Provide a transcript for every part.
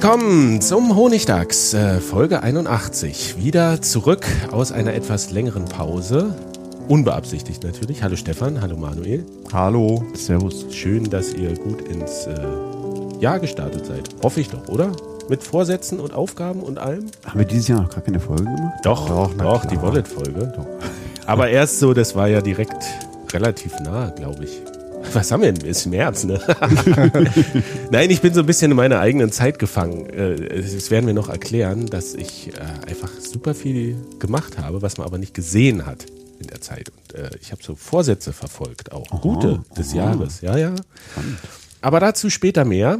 Willkommen zum Honigdachs, äh, Folge 81. Wieder zurück aus einer etwas längeren Pause. Unbeabsichtigt natürlich. Hallo Stefan, hallo Manuel. Hallo. Servus. Schön, dass ihr gut ins äh, Jahr gestartet seid. Hoffe ich doch, oder? Mit Vorsätzen und Aufgaben und allem? Haben wir dieses Jahr noch gar keine Folge gemacht? Doch, doch, doch die Wallet-Folge. Aber erst so, das war ja direkt relativ nah, glaube ich. Was haben wir denn? Ist März, ne? Nein, ich bin so ein bisschen in meiner eigenen Zeit gefangen. Äh, das werden wir noch erklären, dass ich äh, einfach super viel gemacht habe, was man aber nicht gesehen hat in der Zeit. Und äh, ich habe so Vorsätze verfolgt, auch aha, gute des aha. Jahres. Ja, ja. Aber dazu später mehr.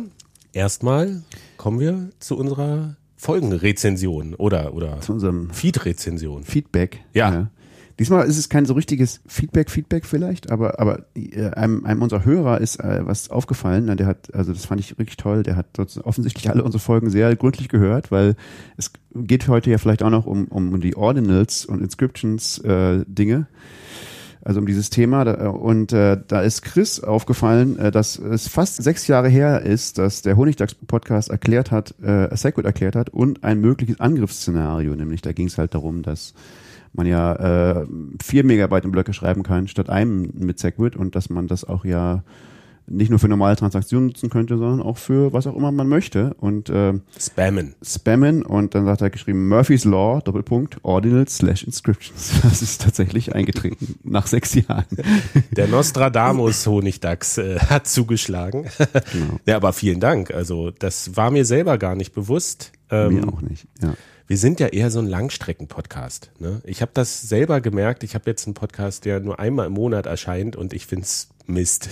Erstmal kommen wir zu unserer Folgenrezension oder, oder zu unserem Feed-Rezension. Feedback. Ja. ja. Diesmal ist es kein so richtiges Feedback, Feedback vielleicht, aber, aber äh, einem, einem unserer Hörer ist äh, was aufgefallen. Der hat, also das fand ich wirklich toll, der hat offensichtlich alle unsere Folgen sehr gründlich gehört, weil es geht heute ja vielleicht auch noch um, um die Ordinals und Inscriptions äh, Dinge. Also um dieses Thema. Und äh, da ist Chris aufgefallen, äh, dass es fast sechs Jahre her ist, dass der Honigdachs-Podcast erklärt hat, äh, Segwit erklärt hat und ein mögliches Angriffsszenario. Nämlich da ging es halt darum, dass man ja äh, 4 Megabyte in Blöcke schreiben kann, statt einem mit Segwit und dass man das auch ja nicht nur für normale Transaktionen nutzen könnte, sondern auch für was auch immer man möchte. Und äh, Spammen. Spammen und dann hat er geschrieben Murphy's Law, Doppelpunkt, Ordinal slash Inscriptions. Das ist tatsächlich eingetreten nach sechs Jahren. Der Nostradamus Honigdachs äh, hat zugeschlagen. Genau. Ja, aber vielen Dank. Also das war mir selber gar nicht bewusst. Ähm, mir auch nicht, ja wir sind ja eher so ein Langstrecken-Podcast. Ne? Ich habe das selber gemerkt. Ich habe jetzt einen Podcast, der nur einmal im Monat erscheint und ich find's Mist.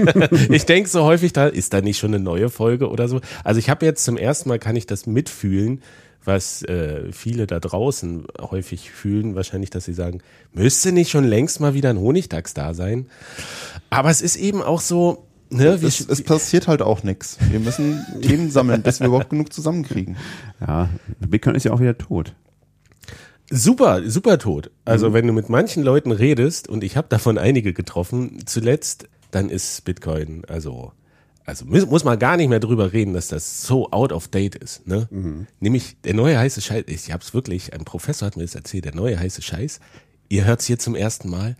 ich denk so häufig, da ist da nicht schon eine neue Folge oder so. Also ich habe jetzt zum ersten Mal kann ich das mitfühlen, was äh, viele da draußen häufig fühlen, wahrscheinlich, dass sie sagen, müsste nicht schon längst mal wieder ein Honigdachs da sein. Aber es ist eben auch so, Ne, es, es, passiert halt auch nichts. Wir müssen Themen sammeln, bis wir überhaupt genug zusammenkriegen. Ja, Bitcoin ist ja auch wieder tot. Super, super tot. Also mhm. wenn du mit manchen Leuten redest, und ich habe davon einige getroffen, zuletzt, dann ist Bitcoin, also, also muss, muss man gar nicht mehr drüber reden, dass das so out of date ist. Ne? Mhm. Nämlich der neue heiße Scheiß, ich hab's wirklich, ein Professor hat mir das erzählt, der neue heiße Scheiß, ihr hört's hier zum ersten Mal,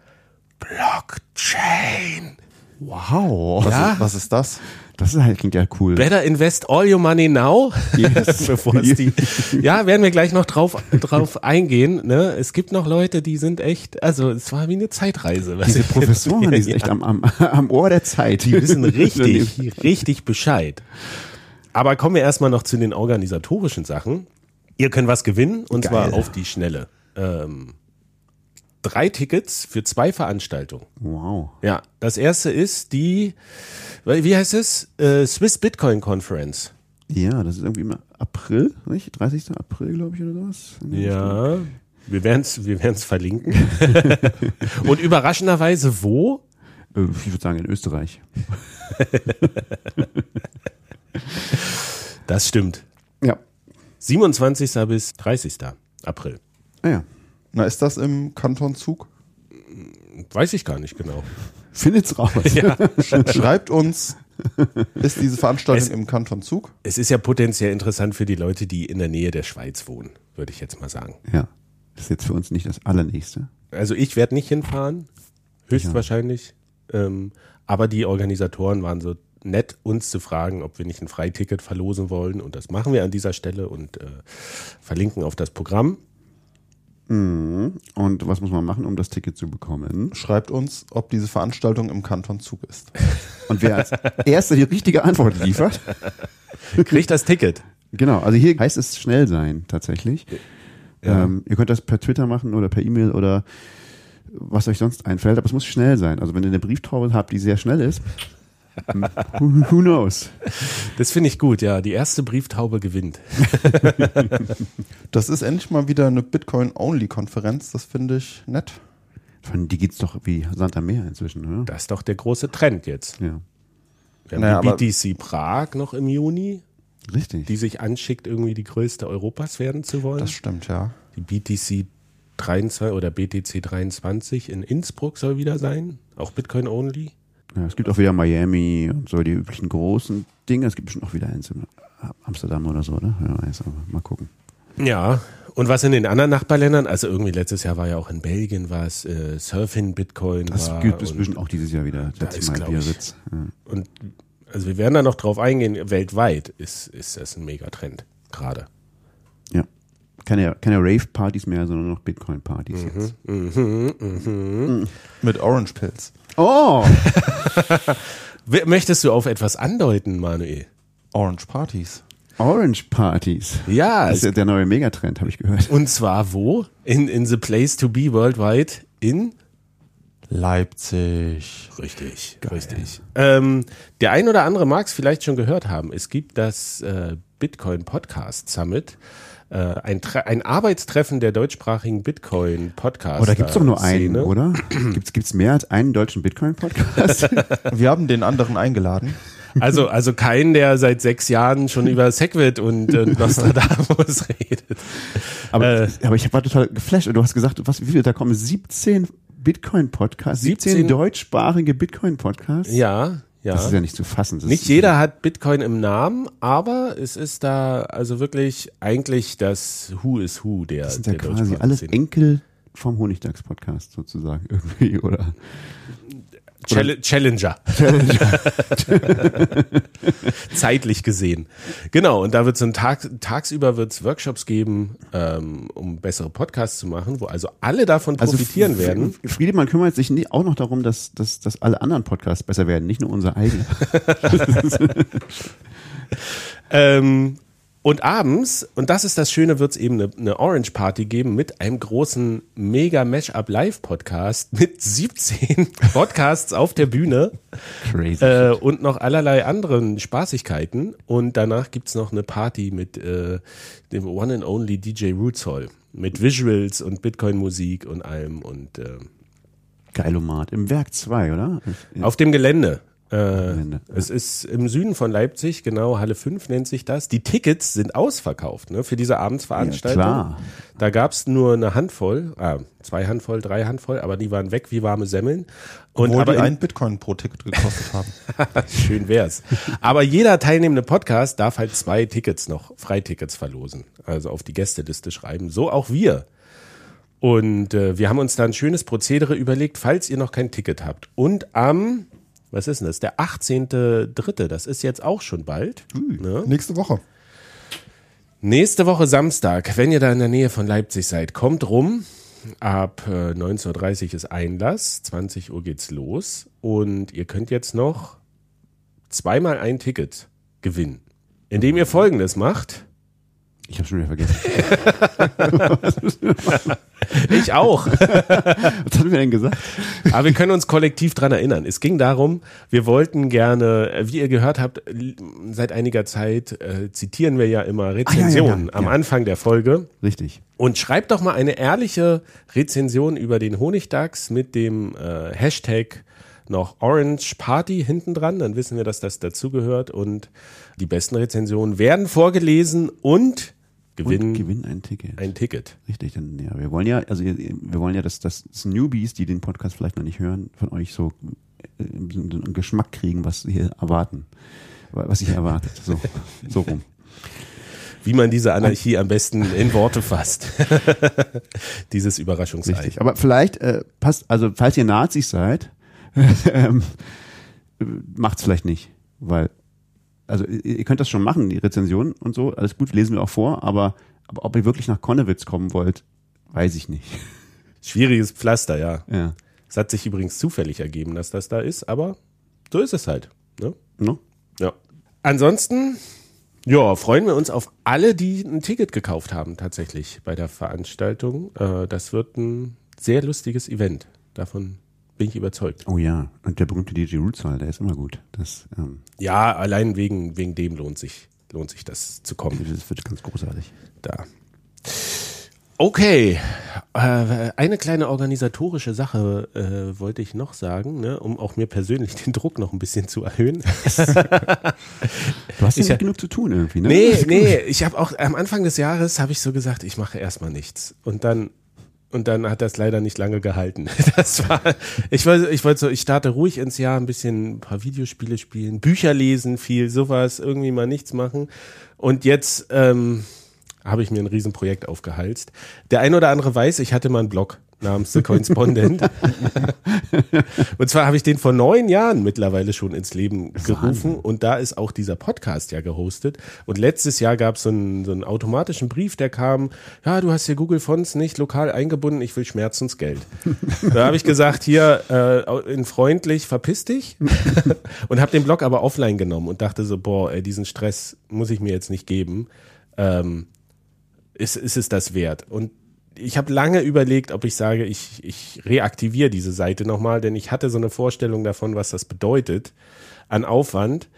Blockchain. Wow. Was, ja. ist, was ist das? Das ist halt, klingt ja cool. Better invest all your money now. Yes. Bevor es die, ja, werden wir gleich noch drauf, drauf eingehen. Ne? Es gibt noch Leute, die sind echt, also es war wie eine Zeitreise. Diese Professoren, die sind echt am, am, am Ohr der Zeit. Die wissen richtig, richtig Bescheid. Aber kommen wir erstmal noch zu den organisatorischen Sachen. Ihr könnt was gewinnen und Geil. zwar auf die Schnelle. Ähm, drei Tickets für zwei Veranstaltungen. Wow. Ja, das erste ist die, wie heißt es? Äh, Swiss Bitcoin Conference. Ja, das ist irgendwie im April, nicht? 30. April, glaube ich, oder sowas. Ja, wir werden es wir werden's verlinken. Und überraschenderweise wo? Äh, ich würde sagen in Österreich. das stimmt. Ja. 27. bis 30. April. Ah ja. Na, ist das im Kanton Zug? Weiß ich gar nicht genau. Findet's raus. Ja. Schreibt uns, ist diese Veranstaltung es, im Kanton Zug? Es ist ja potenziell interessant für die Leute, die in der Nähe der Schweiz wohnen. würde ich jetzt mal sagen. Ja. Das ist jetzt für uns nicht das Allernächste. Also ich werde nicht hinfahren, höchstwahrscheinlich. Ähm, aber die Organisatoren waren so nett, uns zu fragen, ob wir nicht ein Freiticket verlosen wollen. Und das machen wir an dieser Stelle und äh, verlinken auf das Programm. Mhm. Und was muss man machen, um das Ticket zu bekommen? Schreibt uns, ob diese Veranstaltung im Kanton Zug ist. Und wer als erster die richtige Antwort liefert, Kriegt das Ticket. genau, also hier heißt es schnell sein, tatsächlich. Ja. Ähm, ihr könnt das per Twitter machen oder per E-Mail oder was euch sonst einfällt, aber es muss schnell sein. Also wenn ihr eine Brieftaube habt, die sehr schnell ist, who, who knows? Das finde ich gut, ja. Die erste Brieftaube gewinnt. Das ist endlich mal wieder eine Bitcoin-Only-Konferenz. Das finde ich nett. Von die geht's doch wie Sand am Meer inzwischen, oder? Das ist doch der große Trend jetzt. Ja, Wir haben Naja, die BTC Prag noch im Juni, richtig. die sich anschickt, irgendwie die größte Europas werden zu wollen. Das stimmt, ja. Die BTC 23 oder BTC 23 in Innsbruck soll wieder sein. Auch Bitcoin only. Ja, es gibt auch wieder Miami und so die üblichen großen Dinge. Es gibt bestimmt auch wieder eins in Amsterdam oder so, oder? Wer weiß, aber mal gucken. Ja. Und was in den anderen Nachbarländern, also irgendwie letztes Jahr war ja auch in Belgien was, äh, Surfing Bitcoin Das war. bis und, bestimmt auch dieses Jahr wieder. Da ist, Mal. Ja. und also wir werden da noch drauf eingehen, weltweit ist, ist das ein Megatrend gerade. ja. Keine, keine Rave-Partys mehr, sondern noch Bitcoin-Partys jetzt. Mit Orange Pills. Oh! Möchtest du auf etwas andeuten, Manuel? Orange Parties. Orange-Partys. Ja, Das ist ja der neue Megatrend, habe ich gehört. und zwar wo? In, in the place to be worldwide in Leipzig. Richtig, richtig. Ähm, der ein oder andere mag es vielleicht schon gehört haben. Es gibt das äh, Bitcoin Podcast Summit, äh, ein, ein Arbeitstreffen der deutschsprachigen Bitcoin Podcast. Aber da gibt's doch nur einen, oder? Gibt's, gibt's mehr als einen deutschen Bitcoin-Podcast? Wir haben den anderen eingeladen. Also, also keinen, der seit sechs Jahren schon über Segwit und, und Nostradamus redet. aber, Äh. aber ich war total geflasht. Und du hast gesagt, was, wie viel, da kommen 17 Bitcoin-Podcasts, 17, 17 deutschsprachige Bitcoin-Podcasts? Ja, ja. Das ist ja nicht zu fassen. Das Nicht jeder hat Bitcoin im Namen, aber es ist da also wirklich eigentlich das Who is Who der, Das sind ja quasi alles. Enkel vom Honigdachs-Podcast sozusagen irgendwie, oder? Chall Challenger. Zeitlich gesehen. Genau, und da wird ein Tag, tagsüber wird es Workshops geben, ähm, um bessere Podcasts zu machen, wo also alle davon profitieren F- werden. Friedemann kümmert sich nie- auch noch darum, dass, dass, dass alle anderen Podcasts besser werden, nicht nur unser eigener. Ähm, und abends, und das ist das Schöne, wird es eben eine, eine Orange Party geben mit einem großen Mega Mashup Live Podcast mit 17 Podcasts auf der Bühne. Crazy. äh, und noch allerlei anderen Spaßigkeiten. Und danach gibt's noch eine Party mit äh, dem One and Only DJ Roots Mit Visuals und Bitcoin-Musik und allem. Und äh, Geilomat. Im Werk 2, oder? auf dem Gelände. Äh, ja. Es ist im Süden von Leipzig, genau, Halle 5 nennt sich das. Die Tickets sind ausverkauft ne, für diese Abendsveranstaltung. Ja, klar. Da gab's nur eine Handvoll, ah, zwei Handvoll, drei Handvoll, aber die waren weg wie warme Semmeln. Und Obwohl aber die in- ein Bitcoin pro Ticket gekostet haben. Schön wär's. Aber jeder teilnehmende Podcast darf halt zwei Tickets noch, Freitickets verlosen. Also auf die Gästeliste schreiben. So auch wir. Und äh, wir haben uns da ein schönes Prozedere überlegt, falls ihr noch kein Ticket habt. Und am, was ist denn das? Der 18.3., das ist jetzt auch schon bald. Ne? Nächste Woche. Nächste Woche Samstag, wenn ihr da in der Nähe von Leipzig seid, kommt rum. Ab äh, 19.30 Uhr ist Einlass, 20 Uhr geht's los und ihr könnt jetzt noch zweimal ein Ticket gewinnen, indem ihr Folgendes macht. Ich habe schon wieder vergessen. Ich auch. Was hatten wir denn gesagt? Aber wir können uns kollektiv dran erinnern. Es ging darum, wir wollten gerne, wie ihr gehört habt, seit einiger Zeit äh, zitieren wir ja immer Rezensionen ja, am ja. Anfang der Folge. Richtig. Und schreibt doch mal eine ehrliche Rezension über den Honigdachs mit dem äh, Hashtag noch Orange Party hinten dran, dann wissen wir, dass das dazugehört und die besten Rezensionen werden vorgelesen und gewinnen Und gewinnen ein Ticket. ein Ticket. Richtig, dann ja, wir wollen ja, also wir wollen ja, dass, dass Newbies, die den Podcast vielleicht noch nicht hören, von euch so, äh, so einen Geschmack kriegen, was sie erwarten, was sich erwartet. So, so rum. wie man diese Anarchie am besten in Worte fasst. Dieses Überraschungsei. Richtig. Aber vielleicht äh, passt, also falls ihr Nazis seid, ähm, macht's vielleicht nicht, weil also ihr könnt das schon machen, die Rezension und so, alles gut, lesen wir auch vor, aber, aber ob ihr wirklich nach Konnewitz kommen wollt, weiß ich nicht. Schwieriges Pflaster, ja. Ja. Es hat sich übrigens zufällig ergeben, dass das da ist, aber so ist es halt. Ne? No? Ja. Ansonsten, ja, freuen wir uns auf alle, die ein Ticket gekauft haben, tatsächlich bei der Veranstaltung. Äh, das wird ein sehr lustiges Event. Davon bin ich überzeugt. Oh ja, und der berühmte DJ Rutzal, der ist immer gut. Das, ähm, Ja, allein wegen, wegen dem lohnt sich, lohnt sich das zu kommen. das wird ganz großartig. Da. Okay, äh, eine kleine organisatorische Sache äh, wollte ich noch sagen, ne, um auch mir persönlich den Druck noch ein bisschen zu erhöhen. Du hast ja nicht genug zu tun irgendwie, ne? Nee, nee, ich habe auch am Anfang des Jahres habe ich so gesagt, ich mache erstmal nichts. Und dann und dann hat das leider nicht lange gehalten. Das war ich wollte ich wollte so ich starte ruhig ins Jahr ein bisschen ein paar Videospiele spielen, Bücher lesen, viel sowas, irgendwie mal nichts machen und jetzt ähm, habe ich mir ein Riesenprojekt aufgehalst. Der ein oder andere weiß, ich hatte mal einen Blog namens The Correspondent. und zwar habe ich den vor neun Jahren mittlerweile schon ins Leben gerufen und da ist auch dieser Podcast ja gehostet. Und letztes Jahr gab es so einen, so einen automatischen Brief, der kam, ja, du hast hier Google Fonts nicht lokal eingebunden, ich will Schmerzensgeld. da habe ich gesagt, hier äh, in freundlich, verpiss dich und habe den Blog aber offline genommen und dachte so, boah, ey, diesen Stress muss ich mir jetzt nicht geben. Ähm, ist, ist es das wert? Und ich habe lange überlegt, ob ich sage, ich, ich reaktiviere diese Seite nochmal, denn ich hatte so eine Vorstellung davon, was das bedeutet an Aufwand.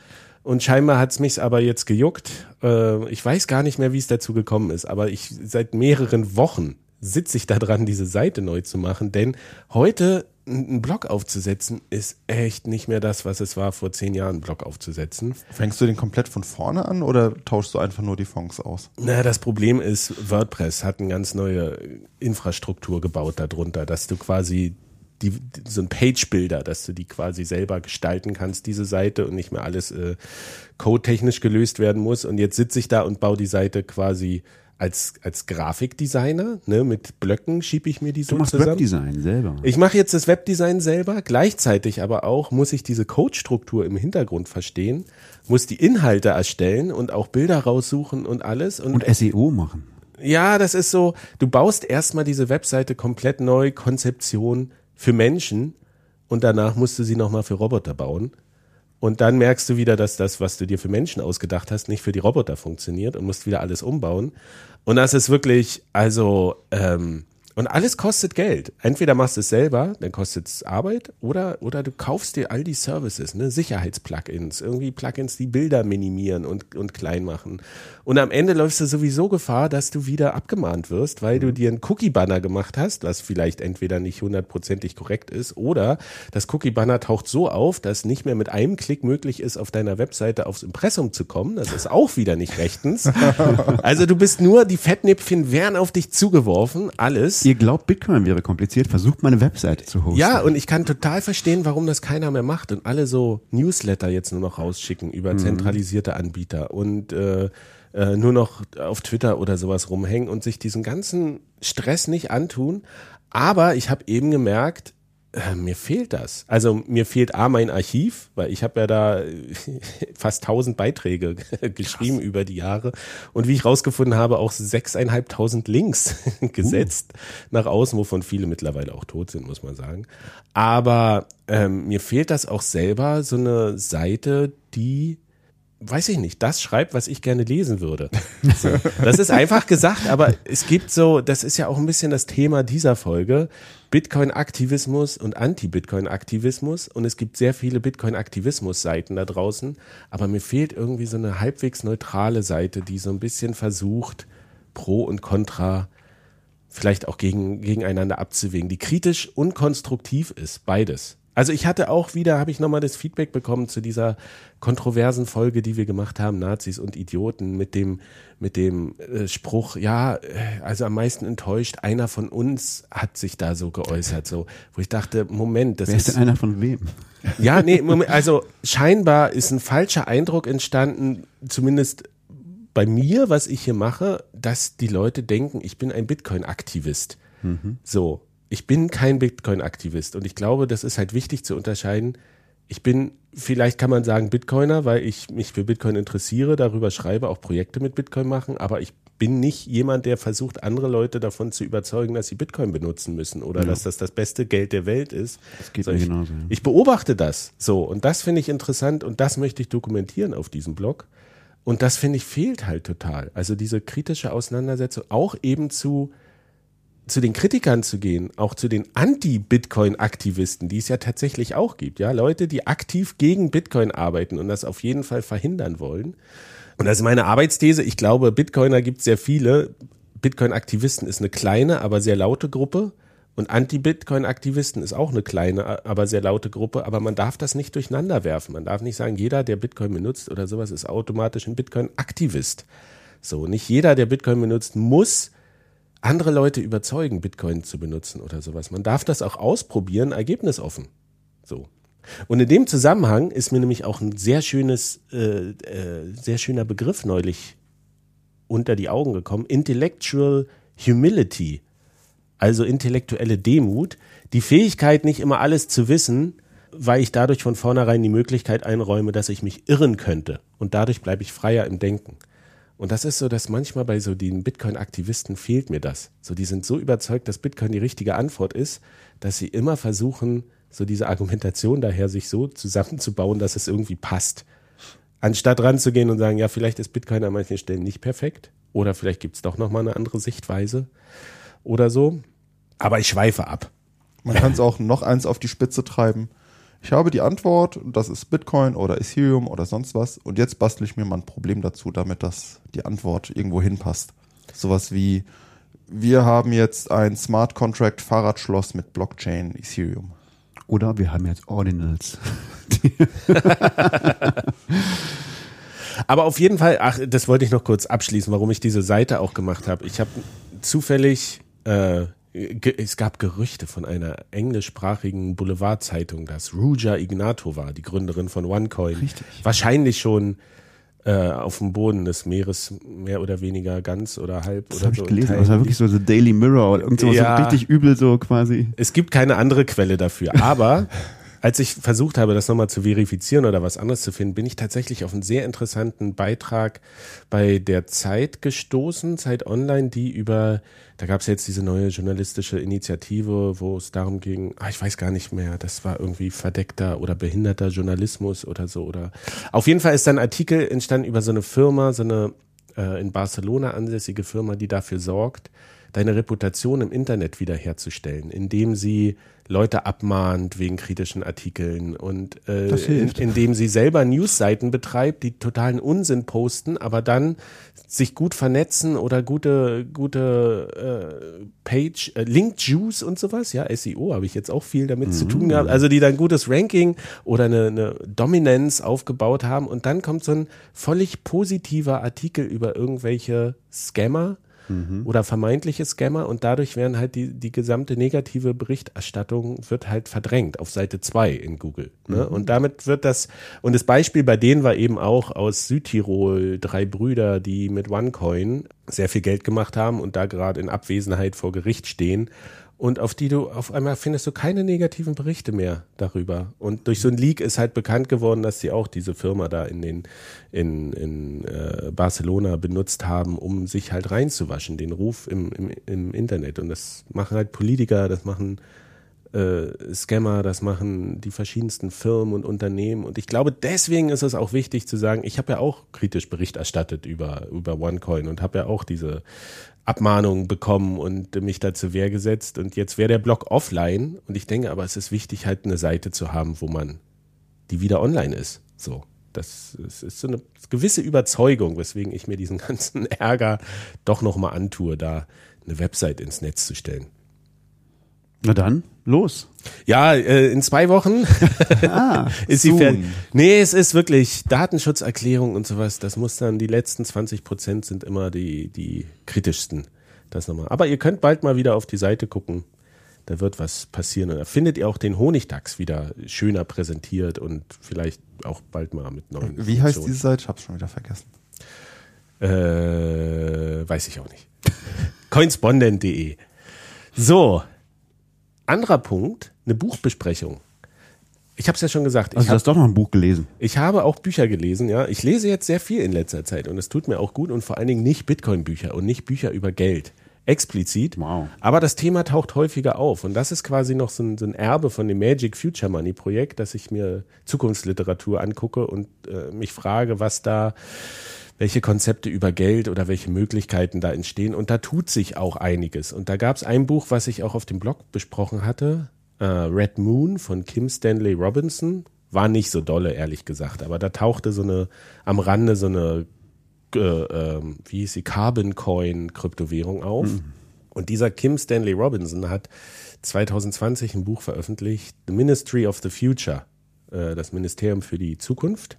Und scheinbar hat's mich aber jetzt gejuckt. Äh, ich weiß gar nicht mehr, wie es dazu gekommen ist, aber ich seit mehreren Wochen sitze ich da dran, diese Seite neu zu machen, denn heute einen Blog aufzusetzen, ist echt nicht mehr das, was es war, vor zehn Jahren einen Blog aufzusetzen. Fängst du den komplett von vorne an oder tauschst du einfach nur die Fonds aus? Na, das Problem ist, WordPress hat eine ganz neue Infrastruktur gebaut darunter, dass du quasi die, so ein Page-Builder, dass du die quasi selber gestalten kannst, diese Seite und nicht mehr alles äh, codetechnisch gelöst werden muss. Und jetzt sitze ich da und baue die Seite quasi als, als Grafikdesigner, ne, mit Blöcken schiebe ich mir die so Du machst zusammen. Webdesign selber. Ich mache jetzt das Webdesign selber, gleichzeitig aber auch muss ich diese Codestruktur im Hintergrund verstehen, muss die Inhalte erstellen und auch Bilder raussuchen und alles. Und, und SEO machen. ja, das ist so, du baust erstmal diese Webseite komplett neu, Konzeption für Menschen und danach musst du sie nochmal für Roboter bauen. Und dann merkst du wieder, dass das, was du dir für Menschen ausgedacht hast, nicht für die Roboter funktioniert und musst wieder alles umbauen. Und das ist wirklich, also, ähm, und alles kostet Geld. Entweder machst du es selber, dann kostet es Arbeit, oder, oder du kaufst dir all die Services, ne, Sicherheitsplugins, irgendwie Plugins, die Bilder minimieren und, und klein machen. Und am Ende läufst du sowieso Gefahr, dass du wieder abgemahnt wirst, weil du dir einen Cookie-Banner gemacht hast, was vielleicht entweder nicht hundertprozentig korrekt ist, oder das Cookie-Banner taucht so auf, dass nicht mehr mit einem Klick möglich ist, auf deiner Webseite aufs Impressum zu kommen. Das ist auch wieder nicht rechtens. Also du bist nur, die Fettnäpfchen werden auf dich zugeworfen, alles. Ihr glaubt, Bitcoin wäre kompliziert, versucht meine Webseite zu hosten. Ja, und ich kann total verstehen, warum das keiner mehr macht und alle so Newsletter jetzt nur noch rausschicken über zentralisierte Anbieter und äh, äh, nur noch auf Twitter oder sowas rumhängen und sich diesen ganzen Stress nicht antun. Aber ich habe eben gemerkt, äh, mir fehlt das. Also mir fehlt A, mein Archiv, weil ich habe ja da äh, fast tausend Beiträge geschrieben über die Jahre und wie ich rausgefunden habe, auch sechseinhalbtausend Links gesetzt nach außen, wovon viele mittlerweile auch tot sind, muss man sagen. Aber ähm, mir fehlt das auch selber, so eine Seite, die weiß ich nicht, das schreibt, was ich gerne lesen würde. So. Das ist einfach gesagt, aber es gibt so, das ist ja auch ein bisschen das Thema dieser Folge, Bitcoin-Aktivismus und Anti-Bitcoin-Aktivismus. Und es gibt sehr viele Bitcoin-Aktivismus-Seiten da draußen, aber mir fehlt irgendwie so eine halbwegs neutrale Seite, die so ein bisschen versucht, Pro und Contra vielleicht auch gegen, gegeneinander abzuwägen, die kritisch und konstruktiv ist, beides. Also ich hatte auch wieder, habe ich nochmal das Feedback bekommen zu dieser kontroversen Folge, die wir gemacht haben, Nazis und Idioten, mit dem, mit dem äh, Spruch, ja, äh, also am meisten enttäuscht, einer von uns hat sich da so geäußert, so, wo ich dachte, Moment, das Wer ist ist, denn einer von wem? ja, nee, Moment, also scheinbar ist ein falscher Eindruck entstanden, zumindest bei mir, was ich hier mache, dass die Leute denken, ich bin ein Bitcoin-Aktivist. So, ich bin kein Bitcoin-Aktivist und ich glaube, das ist halt wichtig zu unterscheiden. Ich bin, vielleicht kann man sagen Bitcoiner, weil ich mich für Bitcoin interessiere, darüber schreibe, auch Projekte mit Bitcoin machen, aber ich bin nicht jemand, der versucht, andere Leute davon zu überzeugen, dass sie Bitcoin benutzen müssen oder dass das das beste Geld der Welt ist. Das geht So, mir ich, genauso. Ja. ich beobachte das so und das finde ich interessant und das möchte ich dokumentieren auf diesem Blog. Und das finde ich fehlt halt total. Also diese kritische Auseinandersetzung auch eben zu, zu den Kritikern zu gehen, auch zu den Anti-Bitcoin-Aktivisten, die es ja tatsächlich auch gibt. Ja, Leute, die aktiv gegen Bitcoin arbeiten und das auf jeden Fall verhindern wollen. Und das ist meine Arbeitsthese. Ich glaube, Bitcoiner gibt es sehr viele. Bitcoin-Aktivisten ist eine kleine, aber sehr laute Gruppe. Und Anti-Bitcoin-Aktivisten ist auch eine kleine, aber sehr laute Gruppe. Aber man darf das nicht durcheinander werfen. Man darf nicht sagen, jeder, der Bitcoin benutzt oder sowas, ist automatisch ein Bitcoin-Aktivist. So, nicht jeder, der Bitcoin benutzt, muss andere Leute überzeugen, Bitcoin zu benutzen oder sowas. Man darf das auch ausprobieren, ergebnisoffen. So. Und in dem Zusammenhang ist mir nämlich auch ein sehr schönes, äh, äh, sehr schöner Begriff neulich unter die Augen gekommen. Intellectual Humility. Also intellektuelle Demut. Die Fähigkeit, nicht immer alles zu wissen, weil ich dadurch von vornherein die Möglichkeit einräume, dass ich mich irren könnte. Und dadurch bleibe ich freier im Denken. Und das ist so, dass manchmal bei so den Bitcoin-Aktivisten fehlt mir das. So, die sind so überzeugt, dass Bitcoin die richtige Antwort ist, dass sie immer versuchen, so diese Argumentation daher sich so zusammenzubauen, dass es irgendwie passt. Anstatt ranzugehen und sagen, ja, vielleicht ist Bitcoin an manchen Stellen nicht perfekt oder vielleicht gibt es doch nochmal eine andere Sichtweise oder so. Aber ich schweife ab. Man kann es auch noch eins auf die Spitze treiben. Ich habe die Antwort, und das ist Bitcoin oder Ethereum oder sonst was. Und jetzt bastle ich mir mal ein Problem dazu, damit das die Antwort irgendwo hinpasst. Sowas wie, wir haben jetzt ein Smart Contract Fahrradschloss mit Blockchain Ethereum. Oder wir haben jetzt Ordinals. Aber auf jeden Fall, ach, das wollte ich noch kurz abschließen, warum ich diese Seite auch gemacht habe. Ich habe zufällig, äh, es gab Gerüchte von einer englischsprachigen Boulevardzeitung, dass Ruja Ignatova, die Gründerin von OneCoin, Richtig. wahrscheinlich schon äh, auf dem Boden des Meeres mehr oder weniger ganz oder halb Das oder habe so. ich gelesen. Das war wirklich so The Daily Mirror oder irgend sowas Ja. so richtig übel so quasi. Es gibt keine andere Quelle dafür. Aber als ich versucht habe, das nochmal zu verifizieren oder was anderes zu finden, bin ich tatsächlich auf einen sehr interessanten Beitrag bei der Zeit gestoßen, Zeit Online, die über, da gab es jetzt diese neue journalistische Initiative, wo es darum ging, ah, ich weiß gar nicht mehr, das war irgendwie verdeckter oder behinderter Journalismus oder so. Oder auf jeden Fall ist dann ein Artikel entstanden über so eine Firma, so eine äh, in Barcelona ansässige Firma, die dafür sorgt, deine Reputation im Internet wiederherzustellen, indem sie Leute abmahnt wegen kritischen Artikeln und äh, in, indem sie selber Newsseiten betreibt, die totalen Unsinn posten, aber dann sich gut vernetzen oder gute gute äh, Page äh, Link Juice und sowas, ja SEO habe ich jetzt auch viel damit zu tun gehabt, also die dann gutes Ranking oder eine, eine Dominanz aufgebaut haben. Und dann kommt so ein völlig positiver Artikel über irgendwelche Scammer oder vermeintliche Scammer und dadurch werden halt die, die gesamte negative Berichterstattung wird halt verdrängt auf Seite 2 in Google. Ne? Und damit wird das, und das Beispiel bei denen war eben auch aus Südtirol drei Brüder, die mit OneCoin sehr viel Geld gemacht haben und da gerade in Abwesenheit vor Gericht stehen und auf die du auf einmal findest du keine negativen Berichte mehr darüber. Und durch so ein Leak ist halt bekannt geworden, dass sie auch diese Firma da in den in, in äh, Barcelona benutzt haben, um sich halt reinzuwaschen, den Ruf im, im, im Internet. Und das machen halt Politiker, das machen äh, Scammer, das machen die verschiedensten Firmen und Unternehmen. Und ich glaube, deswegen ist es auch wichtig zu sagen, ich habe ja auch kritisch Bericht erstattet über, über OneCoin und habe ja auch diese Abmahnungen bekommen und mich da zur Wehr gesetzt. Und jetzt wäre der Blog offline. Und ich denke aber, es ist wichtig, halt eine Seite zu haben, wo man die wieder online ist. So. Das ist so eine gewisse Überzeugung, weswegen ich mir diesen ganzen Ärger doch nochmal antue, da eine Website ins Netz zu stellen. Na dann, los. Ja, äh, in zwei Wochen Ah, ist sie fertig. Nee, es ist wirklich Datenschutzerklärung und sowas. Das muss dann, die letzten 20 Prozent sind immer die, die kritischsten. Das nochmal. Aber ihr könnt bald mal wieder auf die Seite gucken. Da wird was passieren. Und da findet ihr auch den Honigdachs wieder schöner präsentiert und vielleicht auch bald mal mit neuen Wie heißt diese Seite? Ich hab's schon wieder vergessen. Äh, weiß ich auch nicht. Coinspondent.de. So, anderer Punkt, eine Buchbesprechung. Ich habe es ja schon gesagt. Also ich du hast doch noch ein Buch gelesen. ich habe auch Bücher gelesen, ja. Ich lese jetzt sehr viel in letzter Zeit und es tut mir auch gut und vor allen Dingen nicht Bitcoin-Bücher und nicht Bücher über Geld. Explizit. Wow. Aber das Thema taucht häufiger auf und das ist quasi noch so ein, so ein Erbe von dem Magic Future Money Projekt, dass ich mir Zukunftsliteratur angucke und äh, mich frage, was da, welche Konzepte über Geld oder welche Möglichkeiten da entstehen. Und da tut sich auch einiges. Und da gab es ein Buch, was ich auch auf dem Blog besprochen hatte, äh, Red Moon von Kim Stanley Robinson. War nicht so dolle, ehrlich gesagt. Aber da tauchte so eine, am Rande so eine, äh, ähm, wie hieß sie, Carbon Coin Kryptowährung auf. Und dieser Kim Stanley Robinson hat 2020 ein Buch veröffentlicht, The Ministry of the Future, äh, das Ministerium für die Zukunft.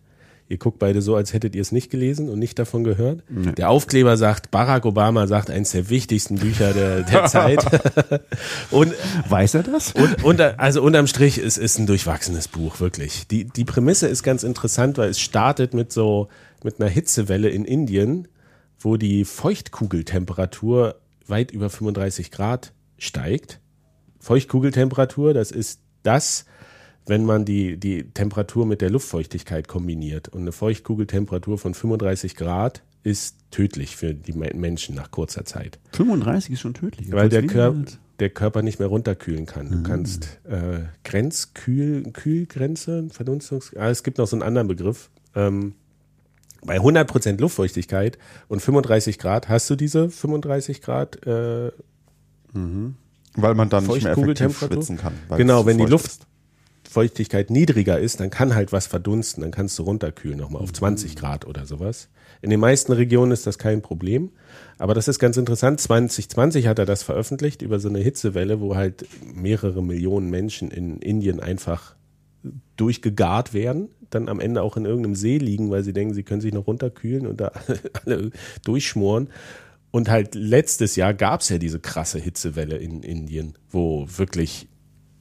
Ihr guckt beide so, als hättet ihr es nicht gelesen und nicht davon gehört. Der Aufkleber sagt, Barack Obama sagt, eines der wichtigsten Bücher der, der Zeit. und Weiß er das? und unter, also unterm Strich, es ist ein durchwachsenes Buch, wirklich. Die, die Prämisse ist ganz interessant, weil es startet mit so, mit einer Hitzewelle in Indien, wo die Feuchtkugeltemperatur weit über 35 Grad steigt. Feuchtkugeltemperatur, das ist das, wenn man die, die Temperatur mit der Luftfeuchtigkeit kombiniert. Und eine Feuchtkugeltemperatur von 35 Grad ist tödlich für die Men- Menschen nach kurzer Zeit. 35 ist schon tödlich. Weil der, Wiener- der Körper nicht mehr runterkühlen kann. Du kannst äh, Grenzkühl, Kühlgrenze, Verdunstungs... Ah, es gibt noch so einen anderen Begriff. Ähm, bei 100% Luftfeuchtigkeit und 35 Grad hast du diese 35 Grad äh, Weil man dann nicht mehr effektiv schwitzen kann. Genau, wenn die Luft ist. Feuchtigkeit niedriger ist, dann kann halt was verdunsten, dann kannst du runterkühlen nochmal Mhm. auf 20 Grad oder sowas. In den meisten Regionen ist das kein Problem, aber das ist ganz interessant. 2020 hat er das veröffentlicht über so eine Hitzewelle, wo halt mehrere Millionen Menschen in Indien einfach durchgegart werden, dann am Ende auch in irgendeinem See liegen, weil sie denken, sie können sich noch runterkühlen und da alle durchschmoren. Und halt letztes Jahr gab es ja diese krasse Hitzewelle in Indien, wo wirklich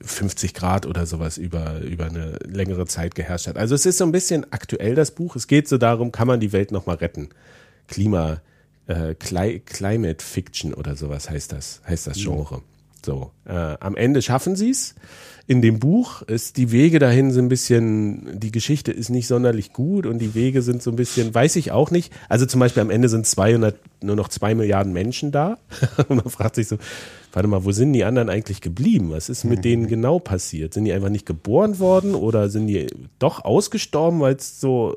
50 Grad oder sowas über, über eine längere Zeit geherrscht hat. Also es ist so ein bisschen aktuell, das Buch. Es geht so darum, kann man die Welt nochmal retten? Klima, äh, Cli Climate Fiction oder sowas heißt das, heißt das Genre. So, äh, am Ende schaffen sie es. In dem Buch ist die Wege dahin so ein bisschen, die Geschichte ist nicht sonderlich gut und die Wege sind so ein bisschen, weiß ich auch nicht. Also zum Beispiel am Ende sind 200, nur noch zwei Milliarden Menschen da. Und man fragt sich so, warte mal, wo sind die anderen eigentlich geblieben? Was ist mit denen genau passiert? Sind die einfach nicht geboren worden oder sind die doch ausgestorben, weil es so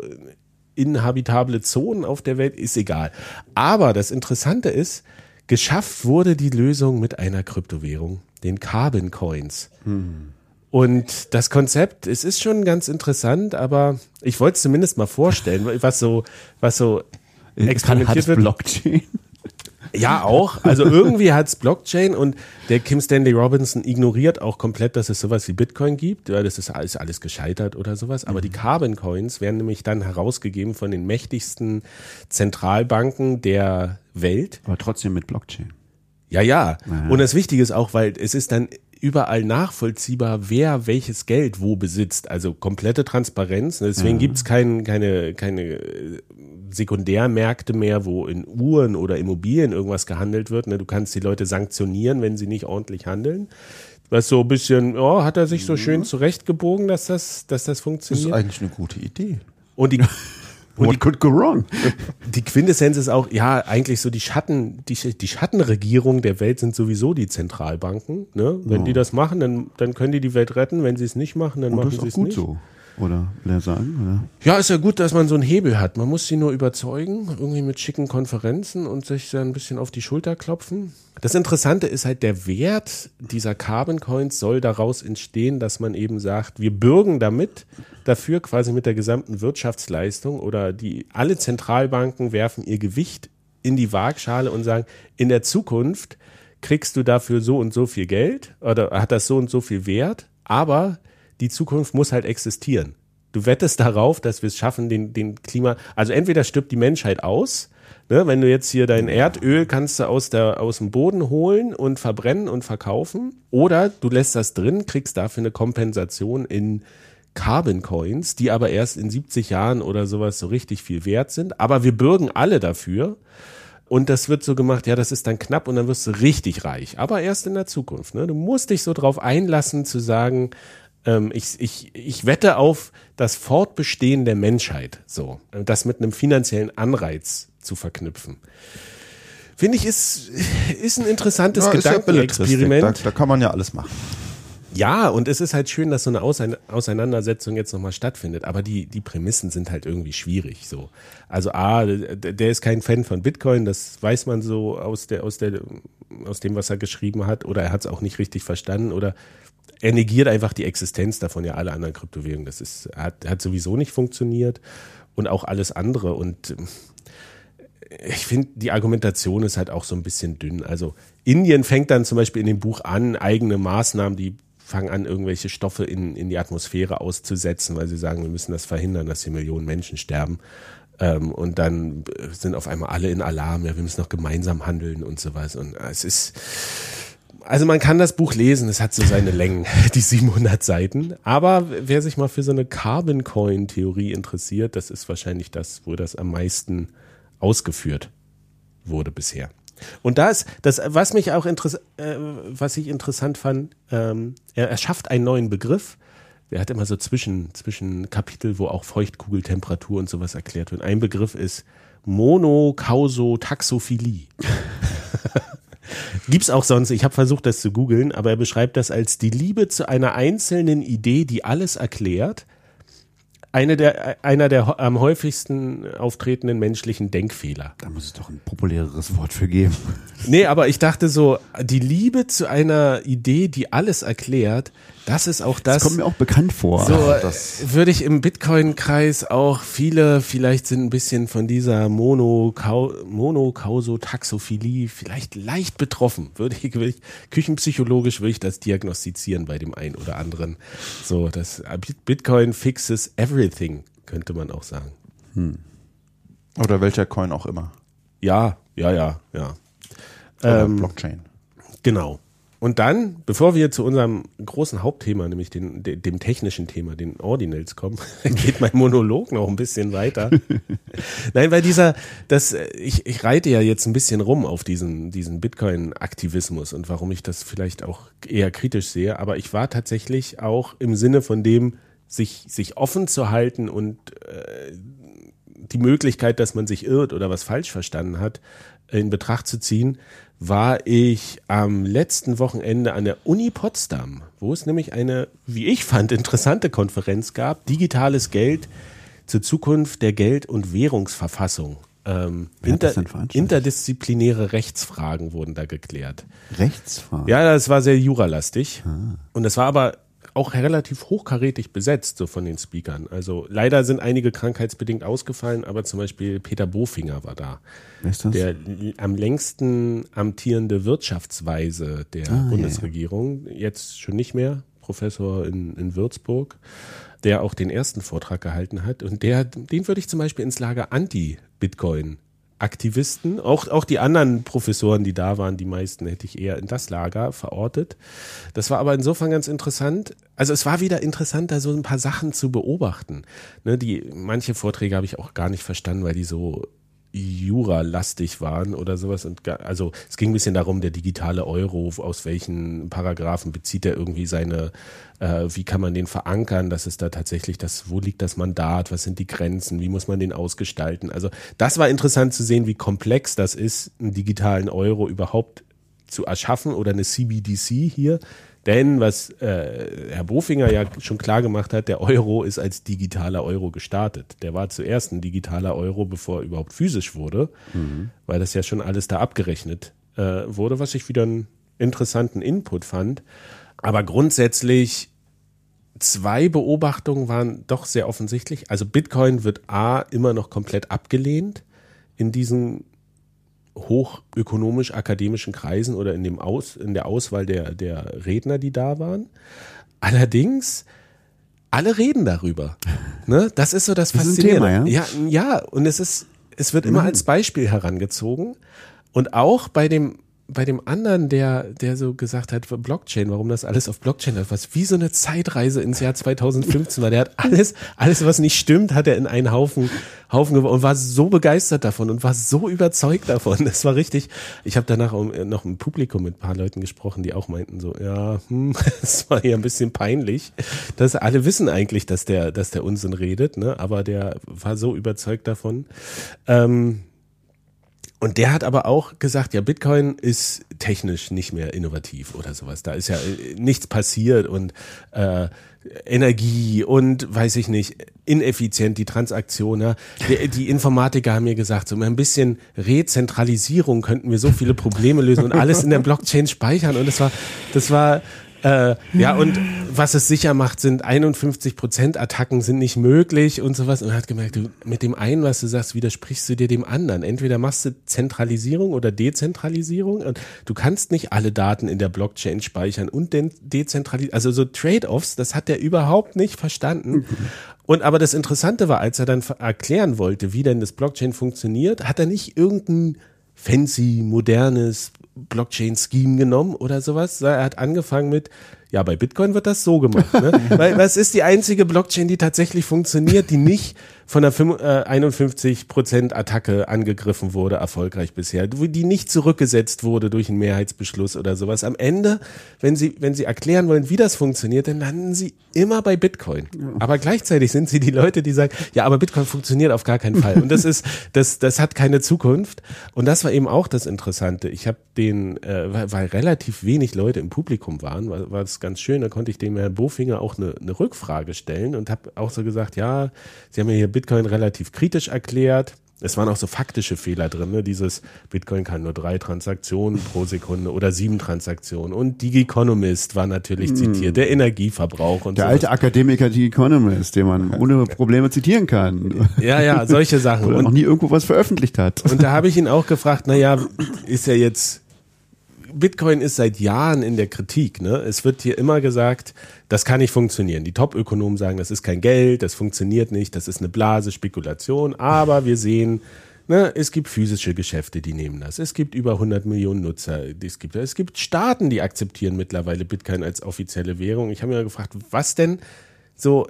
inhabitable Zonen auf der Welt ist egal. Aber das Interessante ist, geschafft wurde die Lösung mit einer Kryptowährung, den Carbon Coins. Und das Konzept, es ist schon ganz interessant, aber ich wollte es zumindest mal vorstellen, was so, was so hat experimentiert es wird. Blockchain? Ja, auch. Also irgendwie hat's Blockchain und der Kim Stanley Robinson ignoriert auch komplett, dass es sowas wie Bitcoin gibt. Ja, das ist alles, alles gescheitert oder sowas. Aber die Carbon Coins werden nämlich dann herausgegeben von den mächtigsten Zentralbanken der Welt. Aber trotzdem mit Blockchain. Ja, ja. Ja. Und das Wichtige ist auch, weil es ist dann überall nachvollziehbar, wer welches Geld wo besitzt. Also komplette Transparenz. Deswegen gibt's kein, keine, keine äh, Sekundärmärkte mehr, wo in Uhren oder Immobilien irgendwas gehandelt wird. Ne, Du kannst die Leute sanktionieren, wenn sie nicht ordentlich handeln. Was so ein bisschen, oh, hat er sich so schön zurechtgebogen, dass das, dass das Das ist funktioniert. eigentlich eine gute Idee. Und die, What could go wrong? die Quintessenz ist auch, ja, eigentlich so die Schatten, die, die Schattenregierung der Welt sind sowieso die Zentralbanken. Ne? Wenn die das machen, dann, dann können die die Welt retten. Wenn sie es nicht machen, dann Und machen sie es nicht. so. Oder will er sagen? Oder? Ja, ist ja gut, dass man so einen Hebel hat. Man muss sie nur überzeugen, irgendwie mit schicken Konferenzen und sich dann ein bisschen auf die Schulter klopfen. Das Interessante ist halt, der Wert dieser Carbon Coins soll daraus entstehen, dass man eben sagt, wir bürgen damit, dafür quasi mit der gesamten Wirtschaftsleistung oder die, alle Zentralbanken werfen ihr Gewicht in die Waagschale und sagen, in der Zukunft kriegst du dafür so und so viel Geld oder hat das so und so viel Wert, aber die Zukunft muss halt existieren. Du wettest darauf, dass wir es schaffen, den, den Klima, also entweder stirbt die Menschheit aus, ne, wenn du jetzt hier dein Erdöl kannst du aus, der, aus dem Boden holen und verbrennen und verkaufen, oder du lässt das drin, kriegst dafür eine Kompensation in Carbon Coins, die aber erst in 70 Jahren oder sowas so richtig viel wert sind. Aber wir bürgen alle dafür. Und das wird so gemacht, ja, das ist dann knapp und dann wirst du richtig reich. Aber erst in der Zukunft. Ne? Du musst dich so drauf einlassen zu sagen, ich, ich, ich wette auf das Fortbestehen der Menschheit. So, das mit einem finanziellen Anreiz zu verknüpfen. Finde ich, ist, ist ein interessantes Ja, ja Gedankenexperiment. Belletristik. Da, da kann man ja alles machen. Ja, und es ist halt schön, dass so eine Ausein- Auseinandersetzung jetzt nochmal stattfindet. Aber die, die Prämissen sind halt irgendwie schwierig. So. Also A, der ist kein Fan von Bitcoin, das weiß man so aus der, aus der, aus dem, was er geschrieben hat, oder er hat es auch nicht richtig verstanden, oder er negiert einfach die Existenz davon, ja, alle anderen Kryptowährungen. Das ist, hat, hat sowieso nicht funktioniert und auch alles andere. Und ähm, ich finde, die Argumentation ist halt auch so ein bisschen dünn. Also Indien fängt dann zum Beispiel in dem Buch an, eigene Maßnahmen, die fangen an, irgendwelche Stoffe in, in die Atmosphäre auszusetzen, weil sie sagen, wir müssen das verhindern, dass hier Millionen Menschen sterben. Ähm, und dann sind auf einmal alle in Alarm, ja, wir müssen noch gemeinsam handeln und sowas. Und äh, es ist, also man kann das Buch lesen, es hat so seine Längen, die 700 Seiten. Aber wer sich mal für so eine Carbon Coin Theorie interessiert, das ist wahrscheinlich das, wo das am meisten ausgeführt wurde bisher. Und da ist das, was mich auch interess äh, was ich interessant fand, ähm, er, er schafft einen neuen Begriff. Er hat immer so zwischen, zwischen Kapitel, wo auch Feuchtkugeltemperatur und sowas erklärt wird. Ein Begriff ist Monokausotaxophilie. Gibt's auch sonst, ich habe versucht, das zu googeln, aber er beschreibt das als die Liebe zu einer einzelnen Idee, die alles erklärt. Eine der, einer der am häufigsten auftretenden menschlichen Denkfehler. Da muss es doch ein populäreres Wort für geben. Nee, aber ich dachte so, die Liebe zu einer Idee, die alles erklärt, das ist auch das. Das kommt mir auch bekannt vor. so das- würde ich im Bitcoin-Kreis auch viele, vielleicht sind ein bisschen von dieser Monokau Monokausotaxophilie vielleicht leicht betroffen. Würde ich, würde ich, küchenpsychologisch würde ich das diagnostizieren bei dem einen oder anderen. So, das Bitcoin fixes everything, könnte man auch sagen. Oder welcher Coin auch immer. Ja, ja, ja, ja. Oder Ähm, Blockchain. Genau. Und dann, bevor wir zu unserem großen Hauptthema, nämlich den, de- dem technischen Thema, den Ordinals kommen, geht mein Monolog noch ein bisschen weiter. Nein, weil dieser, das, ich, ich reite ja jetzt ein bisschen rum auf diesen, diesen Bitcoin-Aktivismus und warum ich das vielleicht auch eher kritisch sehe. Aber ich war tatsächlich auch im Sinne von dem, sich, sich offen zu halten und äh, die Möglichkeit, dass man sich irrt oder was falsch verstanden hat, in Betracht zu ziehen, war ich am letzten Wochenende an der Uni Potsdam, wo es nämlich eine, wie ich fand, interessante Konferenz gab, digitales Geld zur Zukunft der Geld- und Währungsverfassung. Ähm, inter, interdisziplinäre Rechtsfragen wurden da geklärt. Rechtsfahrt. Ja, das war sehr juralastig. Und das war aber auch relativ hochkarätig besetzt, so von den Speakern. Also leider sind einige krankheitsbedingt ausgefallen, aber zum Beispiel Peter Bofinger war da. Wer ist das? Der am längsten amtierende Wirtschaftsweise der Ah, ja, Bundesregierung, jetzt schon nicht mehr, Professor in, in Würzburg, der auch den ersten Vortrag gehalten hat. Und der, den würde ich zum Beispiel ins Lager Anti-Bitcoin Aktivisten, auch, auch die anderen Professoren, die da waren, die meisten hätte ich eher in das Lager verortet. Das war aber insofern ganz interessant. Also es war wieder interessant, da so ein paar Sachen zu beobachten. Ne, die, manche Vorträge habe ich auch gar nicht verstanden, weil die so Jura-lastig waren oder sowas. Und also es ging ein bisschen darum, der digitale Euro, aus welchen Paragraphen bezieht er irgendwie seine, äh, wie kann man den verankern, dass es da tatsächlich das, wo liegt das Mandat, was sind die Grenzen, wie muss man den ausgestalten. Also das war interessant zu sehen, wie komplex das ist, einen digitalen Euro überhaupt zu erschaffen oder eine CBDC hier. Denn was äh, Herr Bofinger ja schon klar gemacht hat, der Euro ist als digitaler Euro gestartet. Der war zuerst ein digitaler Euro, bevor er überhaupt physisch wurde, weil das ja schon alles da abgerechnet äh, wurde, was ich wieder einen interessanten Input fand. Aber grundsätzlich zwei Beobachtungen waren doch sehr offensichtlich. Also Bitcoin wird A immer noch komplett abgelehnt in diesen hochökonomisch-akademischen Kreisen oder in, dem Aus, in der Auswahl der, der Redner, die da waren. Allerdings, alle reden darüber. Ne? Das ist so das Das Faszinierende. Thema, ja? ja, und es ist, es wird immer als Beispiel herangezogen. Und auch bei dem, bei dem anderen, der, der so gesagt hat, Blockchain, warum das alles auf Blockchain hat, was wie so eine Zeitreise ins Jahr 2015 war. Der hat alles, alles, was nicht stimmt, hat er in einen Haufen, Haufen geworfen und war so begeistert davon und war so überzeugt davon. Das war richtig. Ich habe danach auch noch im Publikum mit ein paar Leuten gesprochen, die auch meinten so, ja, hm, es war ja ein bisschen peinlich, dass alle wissen eigentlich, dass der, dass der Unsinn redet, ne? Aber der war so überzeugt davon. Ähm, und der hat aber auch gesagt, ja, Bitcoin ist technisch nicht mehr innovativ oder sowas. Da ist ja äh, nichts passiert und äh, Energie und weiß ich nicht, ineffizient die Transaktion. Ja. Die, die Informatiker haben mir gesagt, so ein bisschen Rezentralisierung könnten wir so viele Probleme lösen und alles in der Blockchain speichern. Und das war, das war äh, ja, und was es sicher macht, sind 51 Prozent Attacken sind nicht möglich und sowas. Und er hat gemerkt, du, mit dem einen, was du sagst, widersprichst du dir dem anderen. Entweder machst du Zentralisierung oder Dezentralisierung und du kannst nicht alle Daten in der Blockchain speichern und den dezentralisieren. Also so Trade-offs, das hat er überhaupt nicht verstanden. Und aber das Interessante war, als er dann erklären wollte, wie denn das Blockchain funktioniert, hat er nicht irgendein fancy, modernes Blockchain-Scheme genommen oder sowas. Er hat angefangen mit, ja, bei Bitcoin wird das so gemacht. Ne? Weil was ist die einzige Blockchain, die tatsächlich funktioniert, die nicht von einer 51% Attacke angegriffen wurde, erfolgreich bisher, die nicht zurückgesetzt wurde durch einen Mehrheitsbeschluss oder sowas. Am Ende, wenn Sie, wenn Sie erklären wollen, wie das funktioniert, dann landen Sie immer bei Bitcoin. Aber gleichzeitig sind Sie die Leute, die sagen, ja, aber Bitcoin funktioniert auf gar keinen Fall. Und das ist, das, das hat keine Zukunft. Und das war eben auch das Interessante. Ich habe den, äh, weil relativ wenig Leute im Publikum waren, war, war das ganz schön, da konnte ich dem Herrn Bofinger auch eine, eine Rückfrage stellen und habe auch so gesagt, ja, Sie haben ja hier Bitcoin relativ kritisch erklärt. Es waren auch so faktische Fehler drin, ne? dieses Bitcoin kann nur drei Transaktionen pro Sekunde oder sieben Transaktionen. Und die Economist war natürlich hm. zitiert, der Energieverbrauch und Der sowas. alte Akademiker die Economist, den man ohne Probleme zitieren kann. Ja, ja, solche Sachen. Oder noch nie irgendwo was veröffentlicht hat. Und da habe ich ihn auch gefragt, na ja, ist ja jetzt Bitcoin ist seit Jahren in der Kritik. Ne? Es wird hier immer gesagt, das kann nicht funktionieren. Die Top-Ökonomen sagen, das ist kein Geld, das funktioniert nicht, das ist eine Blase, Spekulation. Aber wir sehen, ne, es gibt physische Geschäfte, die nehmen das. Es gibt über 100 Millionen Nutzer. Es gibt, es gibt Staaten, die akzeptieren mittlerweile Bitcoin als offizielle Währung. Ich habe mir gefragt, was denn so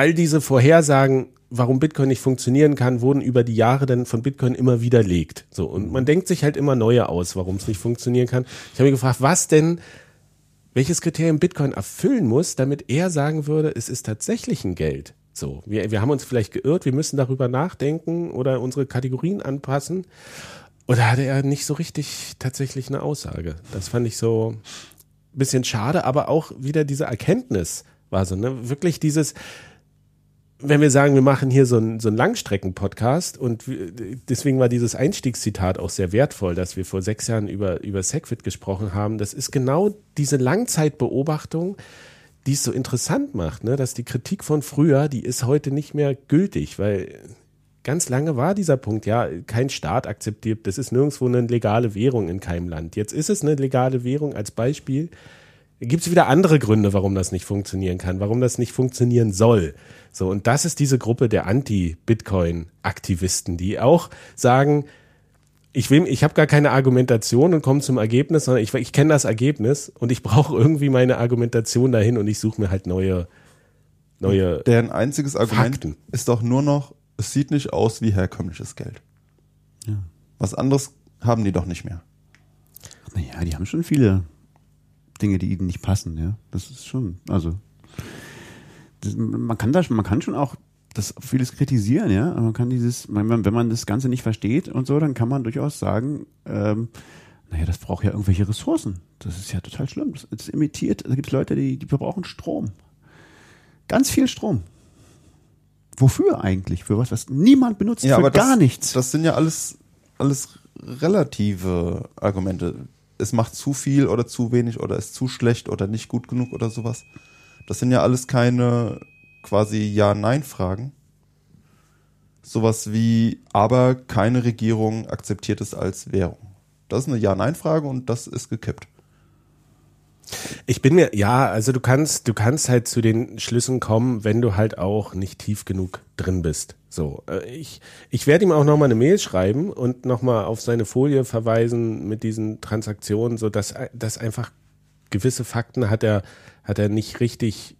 all diese Vorhersagen warum Bitcoin nicht funktionieren kann, wurden über die Jahre dann von Bitcoin immer widerlegt. So und man denkt sich halt immer neue aus, warum es nicht funktionieren kann. Ich habe mich gefragt, was denn welches Kriterium Bitcoin erfüllen muss, damit er sagen würde, es ist tatsächlich ein Geld. So, wir, wir haben uns vielleicht geirrt, wir müssen darüber nachdenken oder unsere Kategorien anpassen. Oder hatte er nicht so richtig tatsächlich eine Aussage? Das fand ich so ein bisschen schade, aber auch wieder diese Erkenntnis war so, ne? Wirklich dieses, wenn wir sagen, wir machen hier so einen, so einen Langstrecken-Podcast und deswegen war dieses Einstiegszitat auch sehr wertvoll, dass wir vor sechs Jahren über, über Segwit gesprochen haben. Das ist genau diese Langzeitbeobachtung, die es so interessant macht, ne? dass die Kritik von früher, die ist heute nicht mehr gültig, weil ganz lange war dieser Punkt, ja, kein Staat akzeptiert, das ist nirgendwo eine legale Währung in keinem Land. Jetzt ist es eine legale Währung als Beispiel gibt es wieder andere Gründe, warum das nicht funktionieren kann, warum das nicht funktionieren soll. So, und das ist diese Gruppe der Anti-Bitcoin-Aktivisten, die auch sagen, ich will, ich habe gar keine Argumentation und komme zum Ergebnis, sondern ich, ich kenne das Ergebnis und ich brauche irgendwie meine Argumentation dahin und ich suche mir halt neue, neue. Deren einziges Argument Fakten. ist doch nur noch, es sieht nicht aus wie herkömmliches Geld. Ja. Was anderes haben die doch nicht mehr. Naja, die haben schon viele Dinge, die ihnen nicht passen, ja. Das ist schon, also das, man kann da, man kann schon auch das vieles kritisieren, ja. Man kann dieses, wenn man, wenn man das Ganze nicht versteht und so, dann kann man durchaus sagen, ähm, naja, das braucht ja irgendwelche Ressourcen. Das ist ja total schlimm. Das, das imitiert, da gibt es Leute, die, die verbrauchen Strom. Ganz viel Strom. Wofür eigentlich? Für was, was niemand benutzt? Ja, für aber gar das, nichts. Das sind ja alles, alles relative Argumente es macht zu viel oder zu wenig oder ist zu schlecht oder nicht gut genug oder sowas. Das sind ja alles keine quasi Ja-Nein-Fragen. Sowas wie, aber keine Regierung akzeptiert es als Währung. Das ist eine Ja-Nein-Frage und das ist gekippt. Ich bin mir, ja, also du kannst, du kannst halt zu den Schlüssen kommen, wenn du halt auch nicht tief genug drin bist. So, äh, ich, ich werde ihm auch nochmal eine Mail schreiben und nochmal auf seine Folie verweisen mit diesen Transaktionen, so dass, dass einfach gewisse Fakten hat er, hat er nicht richtig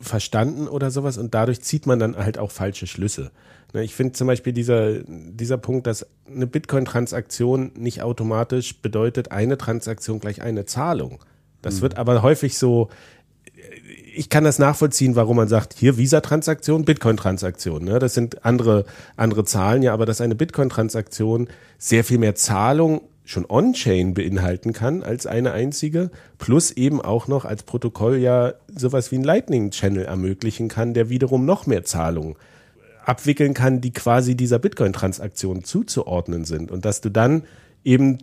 verstanden oder sowas und dadurch zieht man dann halt auch falsche Schlüsse. Ne, ich finde zum Beispiel dieser, dieser Punkt, dass eine Bitcoin-Transaktion nicht automatisch bedeutet, eine Transaktion gleich eine Zahlung. Das mhm. wird aber häufig so, ich kann das nachvollziehen, warum man sagt, hier Visa-Transaktion, Bitcoin-Transaktion. Ne? Das sind andere, andere Zahlen, ja, aber dass eine Bitcoin-Transaktion sehr viel mehr Zahlung schon on-chain beinhalten kann als eine einzige, plus eben auch noch als Protokoll ja sowas wie ein Lightning-Channel ermöglichen kann, der wiederum noch mehr Zahlungen abwickeln kann, die quasi dieser Bitcoin-Transaktion zuzuordnen sind. Und dass du dann eben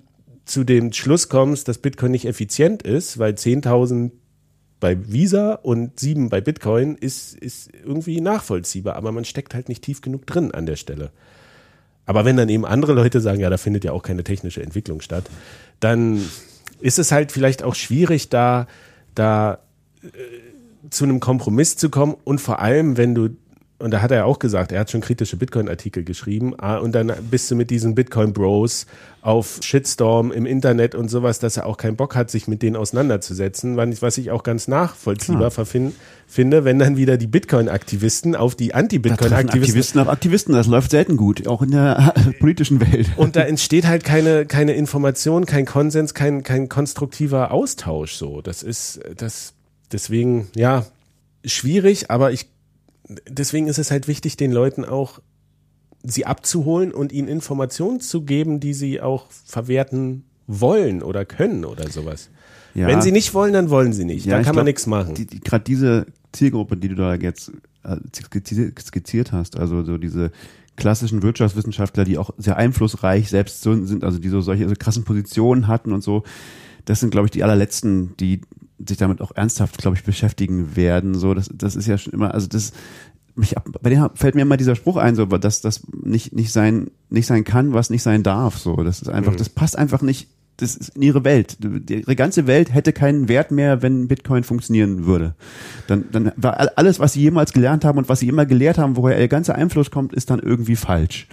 zu dem Schluss kommst, dass Bitcoin nicht effizient ist, weil 10.000 bei Visa und 7 bei Bitcoin ist, ist irgendwie nachvollziehbar, aber man steckt halt nicht tief genug drin an der Stelle. Aber wenn dann eben andere Leute sagen, ja, da findet ja auch keine technische Entwicklung statt, dann ist es halt vielleicht auch schwierig, da, da äh, zu einem Kompromiss zu kommen und vor allem, wenn du und da hat er auch gesagt, er hat schon kritische Bitcoin-Artikel geschrieben. Ah, und dann bist du mit diesen Bitcoin-Bros auf Shitstorm im Internet und sowas, dass er auch keinen Bock hat, sich mit denen auseinanderzusetzen, was ich auch ganz nachvollziehbar finde, wenn dann wieder die Bitcoin-Aktivisten auf die Anti-Bitcoin-Aktivisten. Aktivisten auf Aktivisten, das läuft selten gut, auch in der politischen Welt. Und da entsteht halt keine, keine Information, kein Konsens, kein, kein konstruktiver Austausch, so. Das ist, das, deswegen, ja, schwierig, aber ich deswegen ist es halt wichtig, den Leuten auch sie abzuholen und ihnen Informationen zu geben, die sie auch verwerten wollen oder können oder sowas. Ja. Wenn sie nicht wollen, dann wollen sie nicht. Ja, da kann man nichts machen. Die, die, Gerade diese Zielgruppe, die du da jetzt äh, skizziert hast, also so diese klassischen Wirtschaftswissenschaftler, die auch sehr einflussreich selbst sind, also die so solche so krassen Positionen hatten und so, das sind, glaube ich, die allerletzten, die sich damit auch ernsthaft, glaube ich, beschäftigen werden. So, das, das ist ja schon immer, also das, mich, bei denen fällt mir immer dieser Spruch ein, so, dass das nicht, nicht sein, nicht sein kann, was nicht sein darf. So, das ist einfach, mhm. das passt einfach nicht. Das ist in ihre Welt. Ihre ganze Welt hätte keinen Wert mehr, wenn Bitcoin funktionieren würde. Dann, dann war alles, was sie jemals gelernt haben und was sie immer gelehrt haben, woher ihr ganzer Einfluss kommt, ist dann irgendwie falsch.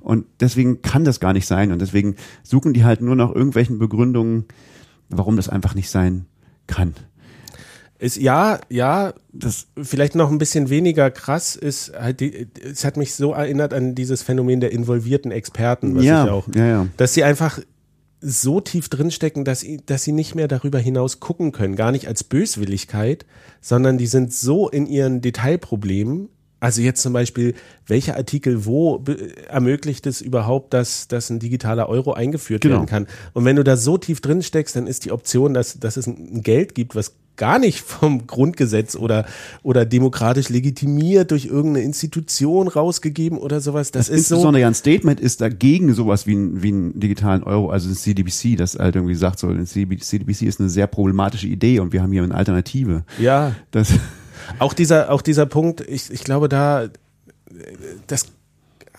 Und deswegen kann das gar nicht sein. Und deswegen suchen die halt nur nach irgendwelchen Begründungen, warum das einfach nicht sein kann. Ist, ja, ja, das vielleicht noch ein bisschen weniger krass ist halt die, es hat mich so erinnert an dieses Phänomen der involvierten Experten, was ja, ich auch, ja, ja. dass sie einfach so tief drinstecken, dass sie, dass sie nicht mehr darüber hinaus gucken können, gar nicht als Böswilligkeit, sondern die sind so in ihren Detailproblemen, also jetzt zum Beispiel, welcher Artikel wo ermöglicht es überhaupt, dass, dass ein digitaler Euro eingeführt genau. werden kann? Und wenn du da so tief drin steckst, dann ist die Option, dass, dass es ein Geld gibt, was gar nicht vom Grundgesetz oder, oder demokratisch legitimiert durch irgendeine Institution rausgegeben oder sowas. Das, das ist insbesondere so. ja ein Statement ist dagegen sowas wie, ein, wie einen digitalen Euro, also das CDBC, das halt irgendwie sagt, so, ein CDBC ist eine sehr problematische Idee und wir haben hier eine Alternative. Ja. Das auch dieser, auch dieser Punkt, ich, ich glaube, da, das,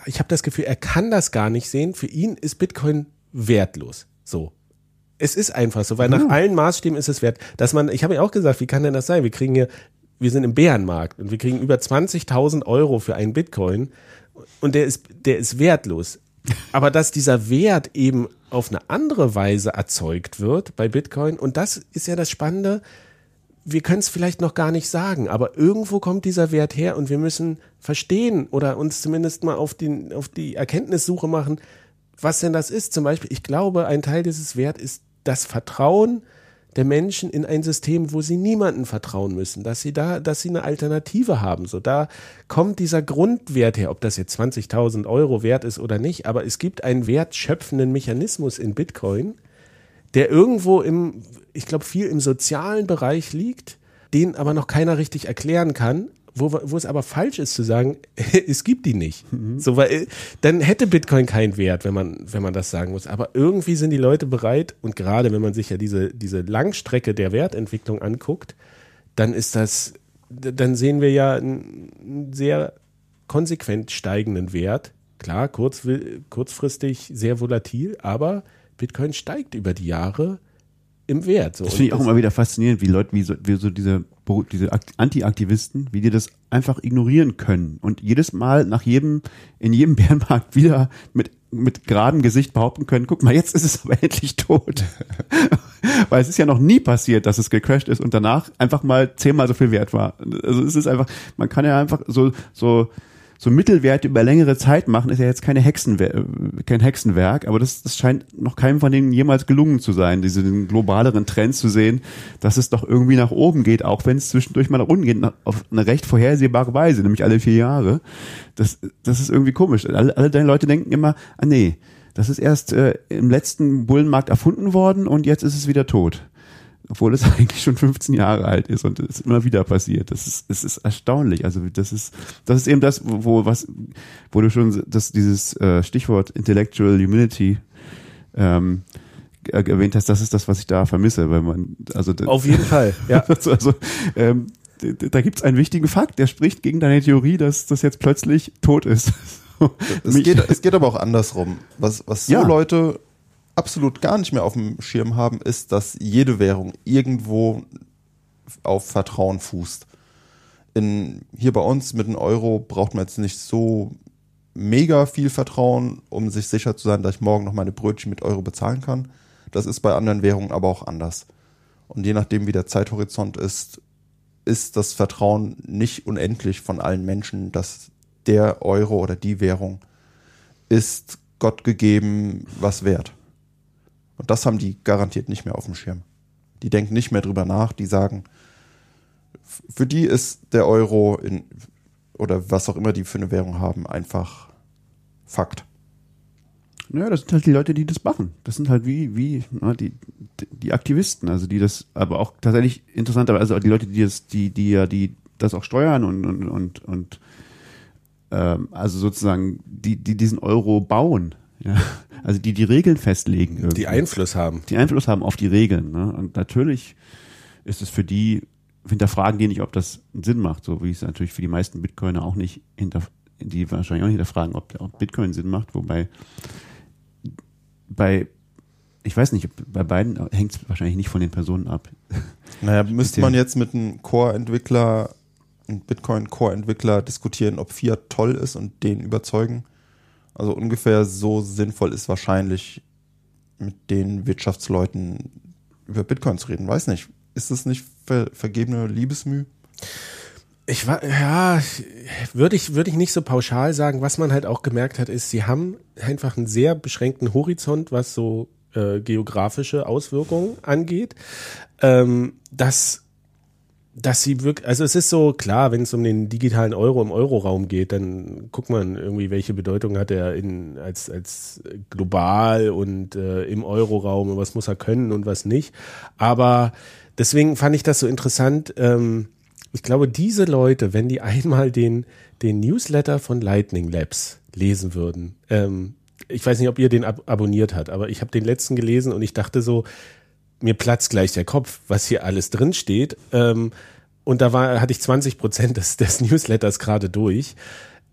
ich habe das Gefühl, er kann das gar nicht sehen. Für ihn ist Bitcoin wertlos. So. Es ist einfach so, weil nach allen Maßstäben ist es wert, dass man, ich habe ja auch gesagt, wie kann denn das sein? Wir kriegen hier, wir sind im Bärenmarkt und wir kriegen über 20.000 Euro für einen Bitcoin und der ist, der ist wertlos. Aber dass dieser Wert eben auf eine andere Weise erzeugt wird bei Bitcoin und das ist ja das Spannende, wir können es vielleicht noch gar nicht sagen, aber irgendwo kommt dieser Wert her und wir müssen verstehen oder uns zumindest mal auf, den, auf die Erkenntnissuche machen, was denn das ist. Zum Beispiel, ich glaube, ein Teil dieses Wert ist das Vertrauen der Menschen in ein System, wo sie niemanden vertrauen müssen, dass sie da, dass sie eine Alternative haben. So, da kommt dieser Grundwert her, ob das jetzt 20.000 Euro wert ist oder nicht, aber es gibt einen wertschöpfenden Mechanismus in Bitcoin, der irgendwo im, ich glaube, viel im sozialen Bereich liegt, den aber noch keiner richtig erklären kann, wo, wo es aber falsch ist zu sagen, es gibt die nicht. Mhm. So, weil, dann hätte Bitcoin keinen Wert, wenn man, wenn man das sagen muss. Aber irgendwie sind die Leute bereit, und gerade wenn man sich ja diese, diese Langstrecke der Wertentwicklung anguckt, dann ist das, dann sehen wir ja einen sehr konsequent steigenden Wert. Klar, kurz, kurzfristig sehr volatil, aber Bitcoin steigt über die Jahre im Wert. So. Das finde ich auch immer wieder faszinierend, wie Leute, wie so, wie so diese, diese Anti-Aktivisten, wie die das einfach ignorieren können und jedes Mal nach jedem, in jedem Bärenmarkt wieder mit, mit geradem Gesicht behaupten können, guck mal, jetzt ist es aber endlich tot. Weil es ist ja noch nie passiert, dass es gecrashed ist und danach einfach mal zehnmal so viel wert war. Also es ist einfach, man kann ja einfach so, so, so Mittelwerte über längere Zeit machen, ist ja jetzt keine Hexenwer kein Hexenwerk, aber das, das scheint noch keinem von denen jemals gelungen zu sein, diese globaleren Trends zu sehen, dass es doch irgendwie nach oben geht, auch wenn es zwischendurch mal nach unten geht, auf eine recht vorhersehbare Weise, nämlich alle vier Jahre. Das, das ist irgendwie komisch. Alle, alle deine Leute denken immer, ah nee, das ist erst äh, im letzten Bullenmarkt erfunden worden und jetzt ist es wieder tot obwohl es eigentlich schon 15 Jahre alt ist und es immer wieder passiert. Das ist, es ist erstaunlich. Also das ist, das ist eben das, wo was, wo du schon das dieses äh, Stichwort Intellectual Humility ähm, erwähnt hast. Das ist das, was ich da vermisse, weil man also auf jeden Fall, ja. also, also ähm, da gibt's einen wichtigen Fakt, der spricht gegen deine Theorie, dass das jetzt plötzlich tot ist. es, geht, es geht aber auch andersrum. Was, was so ja. Leute absolut gar nicht mehr auf dem Schirm haben, ist, dass jede Währung irgendwo auf Vertrauen fußt. In, hier bei uns mit dem Euro braucht man jetzt nicht so mega viel Vertrauen, um sich sicher zu sein, dass ich morgen noch meine Brötchen mit Euro bezahlen kann. Das ist bei anderen Währungen aber auch anders. Und je nachdem, wie der Zeithorizont ist, ist das Vertrauen nicht unendlich von allen Menschen, dass der Euro oder die Währung ist Gott gegeben was wert. Und das haben die garantiert nicht mehr auf dem Schirm. Die denken nicht mehr drüber nach, die sagen, für die ist der Euro in, oder was auch immer die für eine Währung haben, einfach Fakt. Naja, das sind halt die Leute, die das machen. Das sind halt wie, wie, na, die, die Aktivisten, also die das, aber auch tatsächlich interessanterweise also die Leute, die das, die, die ja, die das auch steuern und, und, und, und ähm, also sozusagen, die, die diesen Euro bauen. Ja. Also die die Regeln festlegen. Irgendwie. Die Einfluss haben. Die Einfluss haben auf die Regeln. Ne? Und natürlich ist es für die, hinterfragen die nicht, ob das Sinn macht, so wie es natürlich für die meisten Bitcoiner auch nicht hinter, die wahrscheinlich auch nicht hinterfragen, ob, ob Bitcoin Sinn macht, wobei bei ich weiß nicht, bei beiden hängt es wahrscheinlich nicht von den Personen ab. Naja, müsste man jetzt mit einem Core-Entwickler, einem Bitcoin-Core-Entwickler diskutieren, ob Fiat toll ist und den überzeugen. Also ungefähr so sinnvoll ist wahrscheinlich mit den Wirtschaftsleuten über Bitcoin zu reden. Weiß nicht. Ist das nicht ver vergebene Liebesmüh? Ich war, ja, würde ich, würde ich nicht so pauschal sagen. Was man halt auch gemerkt hat, ist, sie haben einfach einen sehr beschränkten Horizont, was so äh, geografische Auswirkungen angeht. Ähm, das dass sie wirklich, also es ist so klar, wenn es um den digitalen Euro im Euroraum geht, dann guckt man irgendwie, welche Bedeutung hat er in, als, als global und äh, im Euroraum und was muss er können und was nicht. Aber deswegen fand ich das so interessant. Ähm, ich glaube, diese Leute, wenn die einmal den, den Newsletter von Lightning Labs lesen würden, ähm, ich weiß nicht, ob ihr den ab abonniert habt, aber ich habe den letzten gelesen und ich dachte so, mir platzt gleich der Kopf, was hier alles drin steht. Ähm, und da war, hatte ich 20 Prozent des, des Newsletters gerade durch.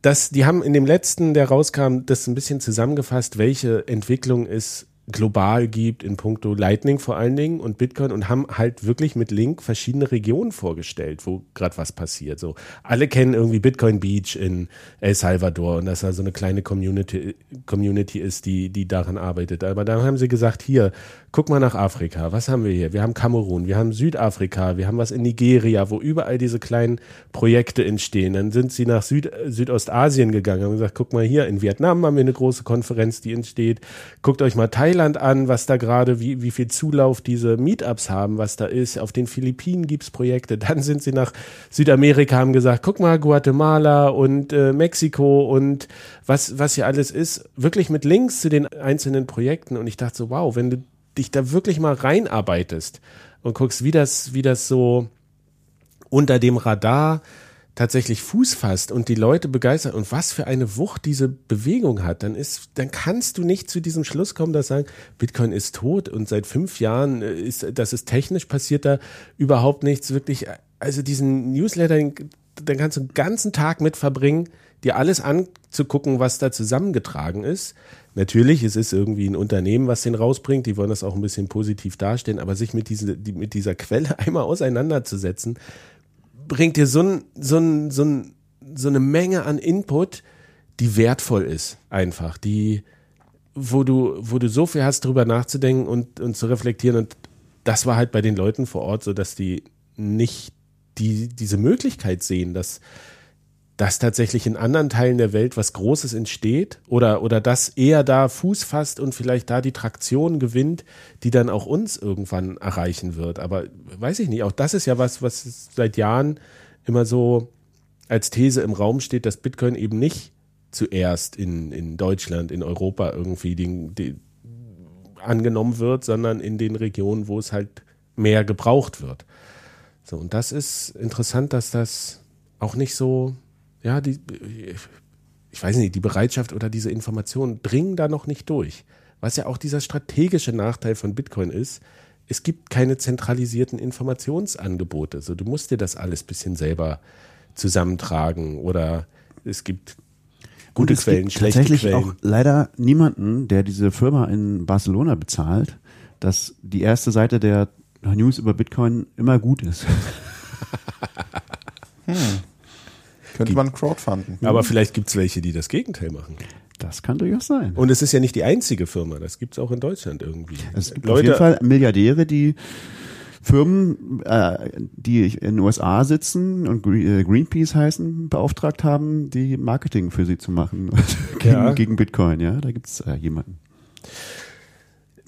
Das, die haben in dem letzten, der rauskam, das ein bisschen zusammengefasst, welche Entwicklung ist global gibt in puncto Lightning vor allen Dingen und Bitcoin und haben halt wirklich mit Link verschiedene Regionen vorgestellt, wo gerade was passiert. So alle kennen irgendwie Bitcoin Beach in El Salvador und dass da so eine kleine Community Community ist, die die daran arbeitet. Aber da haben sie gesagt, hier guck mal nach Afrika. Was haben wir hier? Wir haben Kamerun, wir haben Südafrika, wir haben was in Nigeria, wo überall diese kleinen Projekte entstehen. Dann sind sie nach Süd Südostasien gegangen und gesagt, guck mal hier in Vietnam haben wir eine große Konferenz, die entsteht. Guckt euch mal Thailand an, was da gerade, wie, wie viel Zulauf diese Meetups haben, was da ist. Auf den Philippinen gibt's Projekte. Dann sind sie nach Südamerika, haben gesagt, guck mal, Guatemala und äh, Mexiko und was, was hier alles ist. Wirklich mit Links zu den einzelnen Projekten. Und ich dachte so, wow, wenn du dich da wirklich mal reinarbeitest und guckst, wie das, wie das so unter dem Radar tatsächlich Fuß fasst und die Leute begeistert und was für eine Wucht diese Bewegung hat, dann ist, dann kannst du nicht zu diesem Schluss kommen, dass sagen, Bitcoin ist tot und seit fünf Jahren äh, ist, das ist technisch passiert da überhaupt nichts wirklich. Also diesen Newsletter, dann kannst du einen ganzen Tag mit verbringen, dir alles anzugucken, was da zusammengetragen ist. Natürlich, es ist irgendwie ein Unternehmen, was den rausbringt, die wollen das auch ein bisschen positiv darstellen, aber sich mit, diese, die, mit dieser Quelle einmal auseinanderzusetzen, bringt dir so, ein, so, ein, so, ein, so eine Menge an Input, die wertvoll ist, einfach, die, wo du, wo du so viel hast, drüber nachzudenken und, und zu reflektieren. Und das war halt bei den Leuten vor Ort so, dass die nicht die, diese Möglichkeit sehen, dass, dass tatsächlich in anderen Teilen der Welt was Großes entsteht oder, oder dass eher da Fuß fasst und vielleicht da die Traktion gewinnt, die dann auch uns irgendwann erreichen wird. Aber weiß ich nicht, auch das ist ja was, was seit Jahren immer so als These im Raum steht, dass Bitcoin eben nicht zuerst in, in Deutschland, in Europa irgendwie den, den angenommen wird, sondern in den Regionen, wo es halt mehr gebraucht wird. So, und das ist interessant, dass das auch nicht so, ja, die, ich weiß nicht, die Bereitschaft oder diese Informationen dringen da noch nicht durch. Was ja auch dieser strategische Nachteil von Bitcoin ist, es gibt keine zentralisierten Informationsangebote. So, du musst dir das alles bisschen selber zusammentragen oder es gibt gute es Quellen, gibt schlechte tatsächlich Quellen. auch leider niemanden, der diese Firma in Barcelona bezahlt, dass die erste Seite der News über Bitcoin immer gut ist. Könnte man crowdfunden. Aber vielleicht gibt es welche, die das Gegenteil machen. Das kann durchaus sein. Und es ist ja nicht die einzige Firma, das gibt es auch in Deutschland irgendwie. Es gibt auf jeden Fall Milliardäre, die Firmen, äh, die in den USA sitzen und äh, Greenpeace heißen, beauftragt haben, die Marketing für sie zu machen gegen, Ja. gegen Bitcoin. Ja, da gibt's äh, jemanden.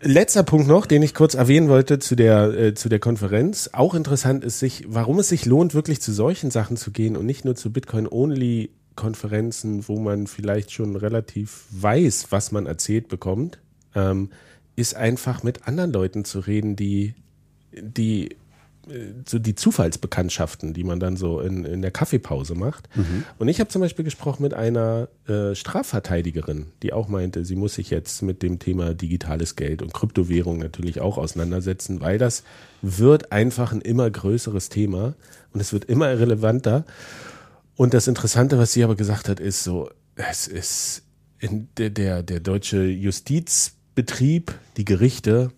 Letzter Punkt noch, den ich kurz erwähnen wollte zu der, äh, zu der Konferenz. Auch interessant ist sich, warum es sich lohnt, wirklich zu solchen Sachen zu gehen und nicht nur zu Bitcoin-Only-Konferenzen, wo man vielleicht schon relativ weiß, was man erzählt bekommt, ähm, ist einfach mit anderen Leuten zu reden, die, die so die Zufallsbekanntschaften, die man dann so in, in der Kaffeepause macht. Und ich habe zum Beispiel gesprochen mit einer äh, Strafverteidigerin, die auch meinte, sie muss sich jetzt mit dem Thema digitales Geld und Kryptowährung natürlich auch auseinandersetzen, weil das wird einfach ein immer größeres Thema und es wird immer relevanter. Und das Interessante, was sie aber gesagt hat, ist so, es ist in der, der, der deutsche Justizbetrieb, die Gerichte,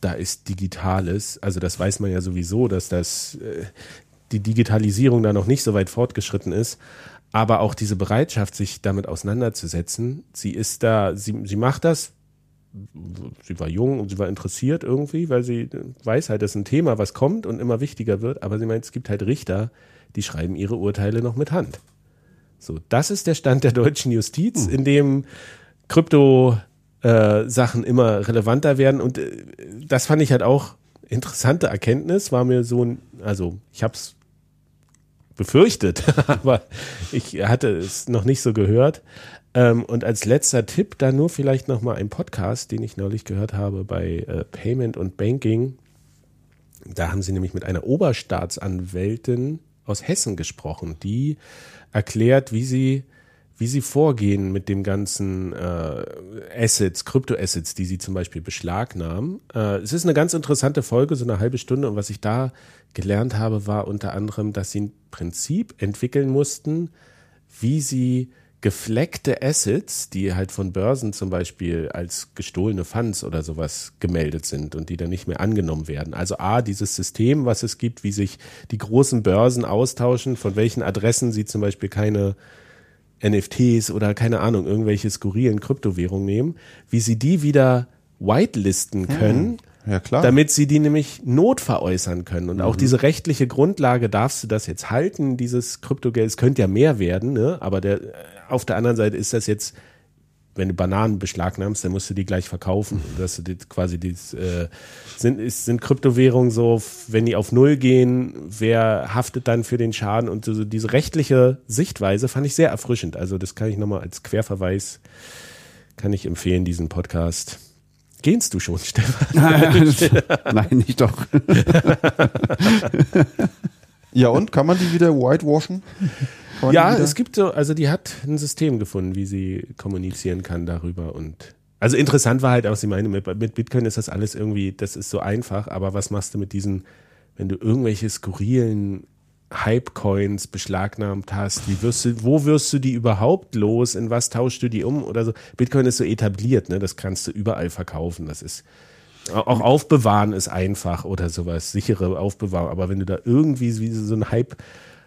da ist Digitales, also das weiß man ja sowieso, dass das äh, die Digitalisierung da noch nicht so weit fortgeschritten ist, aber auch diese Bereitschaft, sich damit auseinanderzusetzen, sie ist da, sie, sie macht das, sie war jung und sie war interessiert irgendwie, weil sie weiß halt, das ist ein Thema, was kommt und immer wichtiger wird, aber sie meint, es gibt halt Richter, die schreiben ihre Urteile noch mit Hand. So, das ist der Stand der deutschen Justiz, in dem Krypto äh, Sachen immer relevanter werden und äh, das fand ich halt auch interessante Erkenntnis, war mir so ein, also ich habe es befürchtet, aber ich hatte es noch nicht so gehört. Ähm, und als letzter Tipp da nur vielleicht noch mal ein Podcast, den ich neulich gehört habe bei äh, Payment und Banking. Da haben sie nämlich mit einer Oberstaatsanwältin aus Hessen gesprochen, die erklärt, wie sie wie sie vorgehen mit dem ganzen äh, Assets, Kryptoassets, die sie zum Beispiel beschlagnahmen. Äh, es ist eine ganz interessante Folge, so eine halbe Stunde. Und was ich da gelernt habe, war unter anderem, dass sie ein Prinzip entwickeln mussten, wie sie gefleckte Assets, die halt von Börsen zum Beispiel als gestohlene Funds oder sowas gemeldet sind und die dann nicht mehr angenommen werden. Also A, dieses System, was es gibt, wie sich die großen Börsen austauschen, von welchen Adressen sie zum Beispiel keine NFTs oder keine Ahnung, irgendwelche skurrilen Kryptowährungen nehmen, wie sie die wieder whitelisten können, Ja, klar. damit sie die nämlich notveräußern können. Und auch diese rechtliche Grundlage, darfst du das jetzt halten, dieses Kryptogeld, es könnte ja mehr werden, ne? aber der, auf der anderen Seite ist das jetzt, wenn du Bananen beschlagnahmst, dann musst du die gleich verkaufen. Dass du die, quasi die, äh, sind, ist, sind Kryptowährungen so, wenn die auf Null gehen, wer haftet dann für den Schaden? Und so, diese rechtliche Sichtweise fand ich sehr erfrischend. Also das kann ich nochmal als Querverweis, kann ich empfehlen, diesen Podcast. Gehst du schon, Stefan? Nein, nicht doch. ja, und kann man die wieder whitewashen? Man Ja, wieder? es gibt so, also die hat ein System gefunden, wie sie kommunizieren kann darüber und also interessant war halt auch, sie meine, mit, mit Bitcoin ist das alles irgendwie, das ist so einfach, aber was machst du mit diesen, wenn du irgendwelche skurrilen Hype-Coins beschlagnahmt hast, wie wirst du, wo wirst du die überhaupt los, in was tauschst du die um oder so. Bitcoin ist so etabliert, ne? das kannst du überall verkaufen. Das ist auch aufbewahren ist einfach oder sowas, sichere Aufbewahrung. Aber wenn du da irgendwie wie so ein Hype,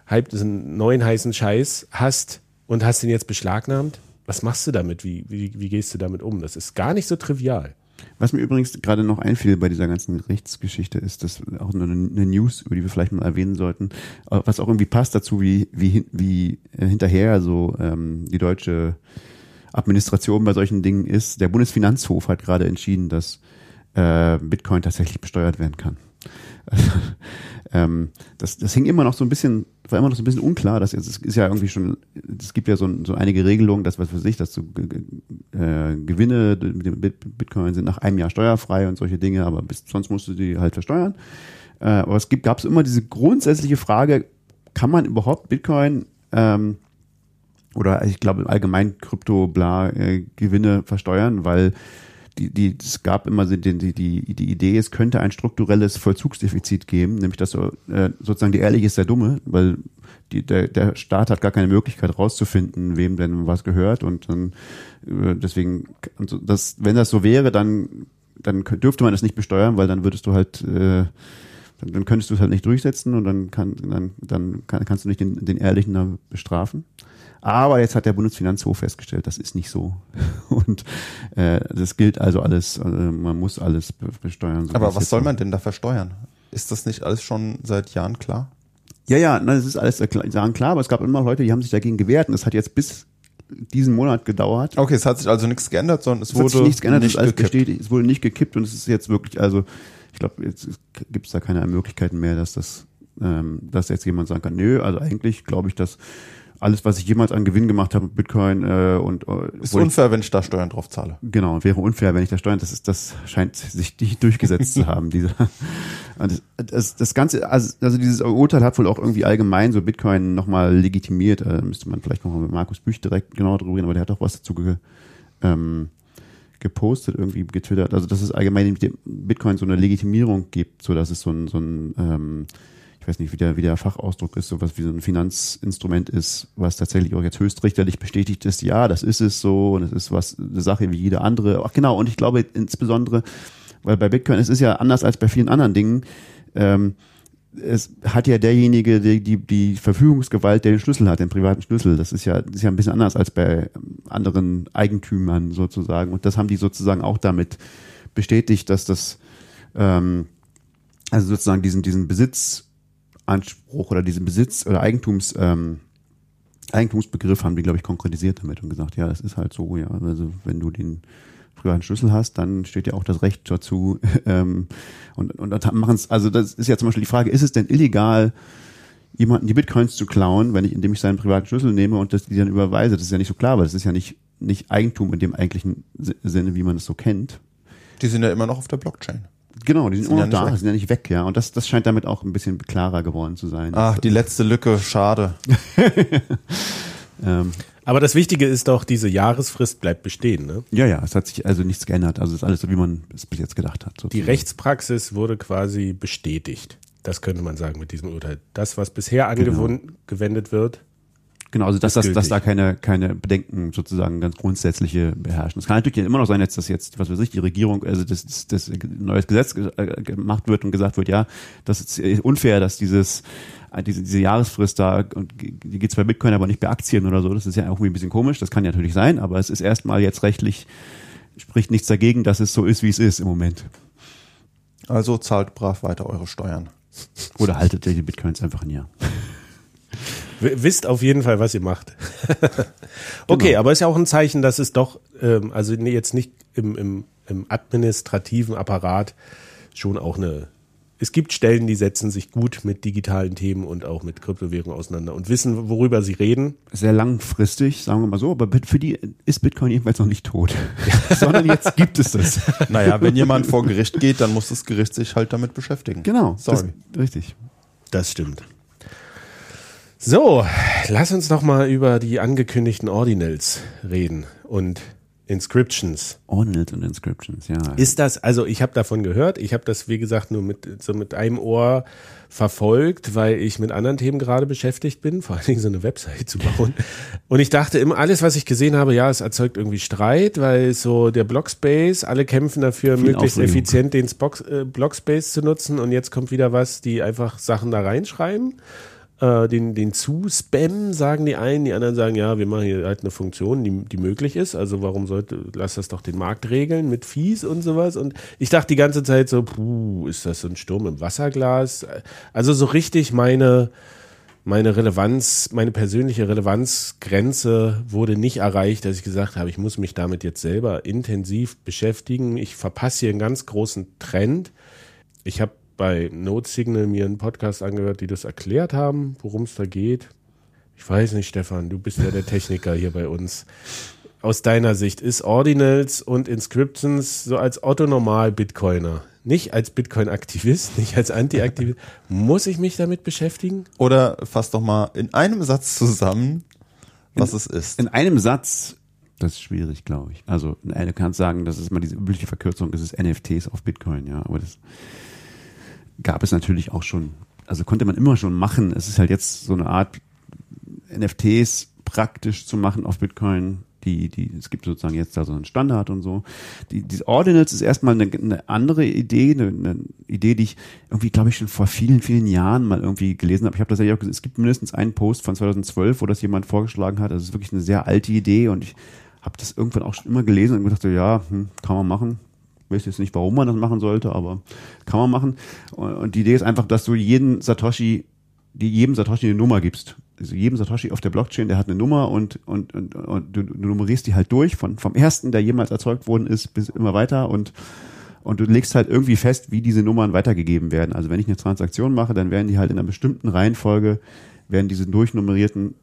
So einen neuen heißen Scheiß hast und hast den jetzt beschlagnahmt, was machst du damit? Wie, wie, wie gehst du damit um? Das ist gar nicht so trivial. Was mir übrigens gerade noch einfiel bei dieser ganzen Rechtsgeschichte ist, das auch eine, eine News, über die wir vielleicht mal erwähnen sollten, äh, was auch irgendwie passt dazu, wie, wie, wie äh, hinterher so ähm, die deutsche Administration bei solchen Dingen ist. Der Bundesfinanzhof hat gerade entschieden, dass äh, Bitcoin tatsächlich besteuert werden kann. ähm, das, das hing immer noch so ein bisschen, war immer noch so ein bisschen unklar. Das ist, ist ja irgendwie schon, es gibt ja so, so einige Regelungen, dass was für sich, dass so äh, Gewinne mit Bitcoin sind nach einem Jahr steuerfrei und solche Dinge, aber bis sonst musst du die halt versteuern. Äh, aber es gab es immer diese grundsätzliche Frage, kann man überhaupt Bitcoin ähm, oder ich glaube allgemein Krypto bla äh, Gewinne versteuern, weil die, die, es gab immer die, die, die, die Idee, es könnte ein strukturelles Vollzugsdefizit geben, nämlich dass so, äh, sozusagen die Ehrliche ist der Dumme, weil die, der, der Staat hat gar keine Möglichkeit rauszufinden, wem denn was gehört und dann äh, deswegen, also das, wenn das so wäre, dann, dann dürfte man das nicht besteuern, weil dann würdest du halt äh, dann, könntest du es halt nicht durchsetzen und dann kann dann dann kann, kannst du nicht den, den Ehrlichen da bestrafen. Aber jetzt hat der Bundesfinanzhof festgestellt, das ist nicht so. Und äh, das gilt also alles, äh, man muss alles besteuern. So Aber was soll man denn da versteuern? Ist das nicht alles schon seit Jahren klar? Ja, ja, das ist alles sagen klar, aber es gab immer Leute, die haben sich dagegen gewehrt und es hat jetzt bis diesen Monat gedauert. Okay, es hat sich also nichts geändert, sondern es, es wurde nichts geändert, nicht es, bestätigt, es wurde nicht gekippt und es ist jetzt wirklich, also ich glaube, jetzt gibt es da keine Möglichkeiten mehr, dass das, ähm, dass jetzt jemand sagen kann, nö, also eigentlich glaube ich, dass alles, was ich jemals an Gewinn gemacht habe mit Bitcoin äh, und äh, ist unfair, ich, wenn ich da Steuern drauf zahle. Genau, wäre unfair, wenn ich da Steuern. Das ist, das scheint sich nicht durchgesetzt zu haben. Diese, das, das, das ganze, also, also dieses Urteil hat wohl auch irgendwie allgemein so Bitcoin nochmal legitimiert. Äh, müsste man vielleicht nochmal mit Markus Büch direkt genauer drüber reden, aber der hat auch was dazu ge, ähm, gepostet, irgendwie getwittert. Also dass es allgemein mit dem Bitcoin so eine Legitimierung gibt, so dass es so ein, so ein ähm, weiß nicht, wie der, wie der Fachausdruck ist, sowas wie so ein Finanzinstrument ist, was tatsächlich auch jetzt höchstrichterlich bestätigt ist, ja, das ist es so und es ist was, eine Sache wie jede andere. Ach genau, und ich glaube insbesondere, weil bei Bitcoin, es ist ja anders als bei vielen anderen Dingen, ähm, es hat ja derjenige die, die, die Verfügungsgewalt, der den Schlüssel hat, den privaten Schlüssel. Das ist ja, ist ja ein bisschen anders als bei anderen Eigentümern sozusagen. Und das haben die sozusagen auch damit bestätigt, dass das, ähm, also sozusagen diesen, diesen Besitz Anspruch oder diesen Besitz oder Eigentums, ähm, Eigentumsbegriff haben die, glaube ich, konkretisiert damit und gesagt, ja, das ist halt so, ja. Also wenn du den privaten Schlüssel hast, dann steht ja auch das Recht dazu. Ähm, und und machen es, also das ist ja zum Beispiel die Frage, ist es denn illegal, jemanden die Bitcoins zu klauen, wenn ich, indem ich seinen privaten Schlüssel nehme und das die dann überweise? Das ist ja nicht so klar, weil das ist ja nicht, nicht Eigentum in dem eigentlichen Sinne, wie man es so kennt. Die sind ja immer noch auf der Blockchain. Genau, die sind, sind immer noch ja da, sind ja nicht weg, ja. Und das, das scheint damit auch ein bisschen klarer geworden zu sein. Ach, die letzte Lücke, schade. ähm, Aber das Wichtige ist doch, diese Jahresfrist bleibt bestehen, ne? Ja, ja, es hat sich also nichts geändert. Also es ist alles so, wie man es bis jetzt gedacht hat. Sozusagen. Die Rechtspraxis wurde quasi bestätigt. Das könnte man sagen mit diesem Urteil. Das, was bisher angewendet genau. wird, Genau, also dass, dass, dass da keine, keine Bedenken sozusagen ganz grundsätzliche beherrschen. Es kann natürlich immer noch sein, jetzt, dass jetzt, was weiß ich, die Regierung, also das, das, das neues Gesetz äh, gemacht wird und gesagt wird, ja, das ist unfair, dass dieses äh, diese, diese Jahresfrist da, und die geht zwar Bitcoin, aber nicht bei Aktien oder so, das ist ja auch ein bisschen komisch, das kann ja natürlich sein, aber es ist erstmal jetzt rechtlich, spricht nichts dagegen, dass es so ist, wie es ist im Moment. Also zahlt brav weiter eure Steuern. Oder haltet ihr die Bitcoins einfach ein Jahr. Wisst auf jeden Fall, was ihr macht. okay, genau. aber ist ja auch ein Zeichen, dass es doch, ähm, also nee, jetzt nicht im, im, im administrativen Apparat schon auch eine es gibt Stellen, die setzen sich gut mit digitalen Themen und auch mit Kryptowährungen auseinander und wissen, worüber sie reden. Sehr langfristig, sagen wir mal so, aber für die ist Bitcoin jedenfalls noch nicht tot, sondern jetzt gibt es das. Naja, wenn jemand vor Gericht geht, dann muss das Gericht sich halt damit beschäftigen. Genau, sorry. Das, richtig. Das stimmt. So, lass uns noch mal über die angekündigten Ordinals reden. Und Inscriptions. Ordinals und Inscriptions, ja. Ist das, also ich habe davon gehört, ich habe das, wie gesagt, nur mit so mit einem Ohr verfolgt, weil ich mit anderen Themen gerade beschäftigt bin, vor allen Dingen so eine Website zu bauen. Und ich dachte immer, alles, was ich gesehen habe, ja, es erzeugt irgendwie Streit, weil so der Blockspace, alle kämpfen dafür, Viel möglichst Aufregung. effizient den Spox, äh, Blockspace zu nutzen und jetzt kommt wieder was, die einfach Sachen da reinschreiben äh, den, den zu-Spam, sagen die einen, die anderen sagen, ja, wir machen hier halt eine Funktion, die, die möglich ist. Also warum sollte, lass das doch den Markt regeln mit Fees und sowas. Und ich dachte die ganze Zeit so, puh, ist das so ein Sturm im Wasserglas? Also so richtig meine, meine Relevanz, meine persönliche Relevanzgrenze wurde nicht erreicht, dass ich gesagt habe, ich muss mich damit jetzt selber intensiv beschäftigen. Ich verpasse hier einen ganz großen Trend. Ich habe bei Note Signal mir einen Podcast angehört, die das erklärt haben, worum es da geht. Ich weiß nicht, Stefan, du bist ja der Techniker hier bei uns. Aus deiner Sicht ist Ordinals und Inscriptions so als Otto-Normal-Bitcoiner, nicht als Bitcoin-Aktivist, nicht als Anti-Aktivist, muss ich mich damit beschäftigen? Oder fass doch mal in einem Satz zusammen, was es ist. In einem Satz, das ist schwierig, glaube ich. Also, du kannst sagen, das ist mal diese übliche Verkürzung, das ist NFTs auf Bitcoin, ja. Aber das gab es natürlich auch schon, also konnte man immer schon machen. Es ist halt jetzt so eine Art NFTs praktisch zu machen auf Bitcoin. Die, die, es gibt sozusagen jetzt da so einen Standard und so. Die, diese Ordinals ist erstmal eine, eine andere Idee, eine, eine Idee, die ich irgendwie, glaube ich, schon vor vielen, vielen Jahren mal irgendwie gelesen habe. Ich habe tatsächlich auch gesehen, es gibt mindestens einen Post von 2012, wo das jemand vorgeschlagen hat. Das ist wirklich eine sehr alte Idee und ich habe das irgendwann auch schon immer gelesen und gedacht, ja, hm, kann man machen. Weiß jetzt nicht, warum man das machen sollte, aber kann man machen. Und, und die Idee ist einfach, dass du jeden Satoshi, die jedem Satoshi eine Nummer gibst. Also jedem Satoshi auf der Blockchain, der hat eine Nummer und, und, und, und du, du nummerierst die halt durch, von, vom ersten, der jemals erzeugt worden ist, bis immer weiter und und du legst halt irgendwie fest, wie diese Nummern weitergegeben werden. Also wenn ich eine Transaktion mache, dann werden die halt in einer bestimmten Reihenfolge, werden diese durchnummerierten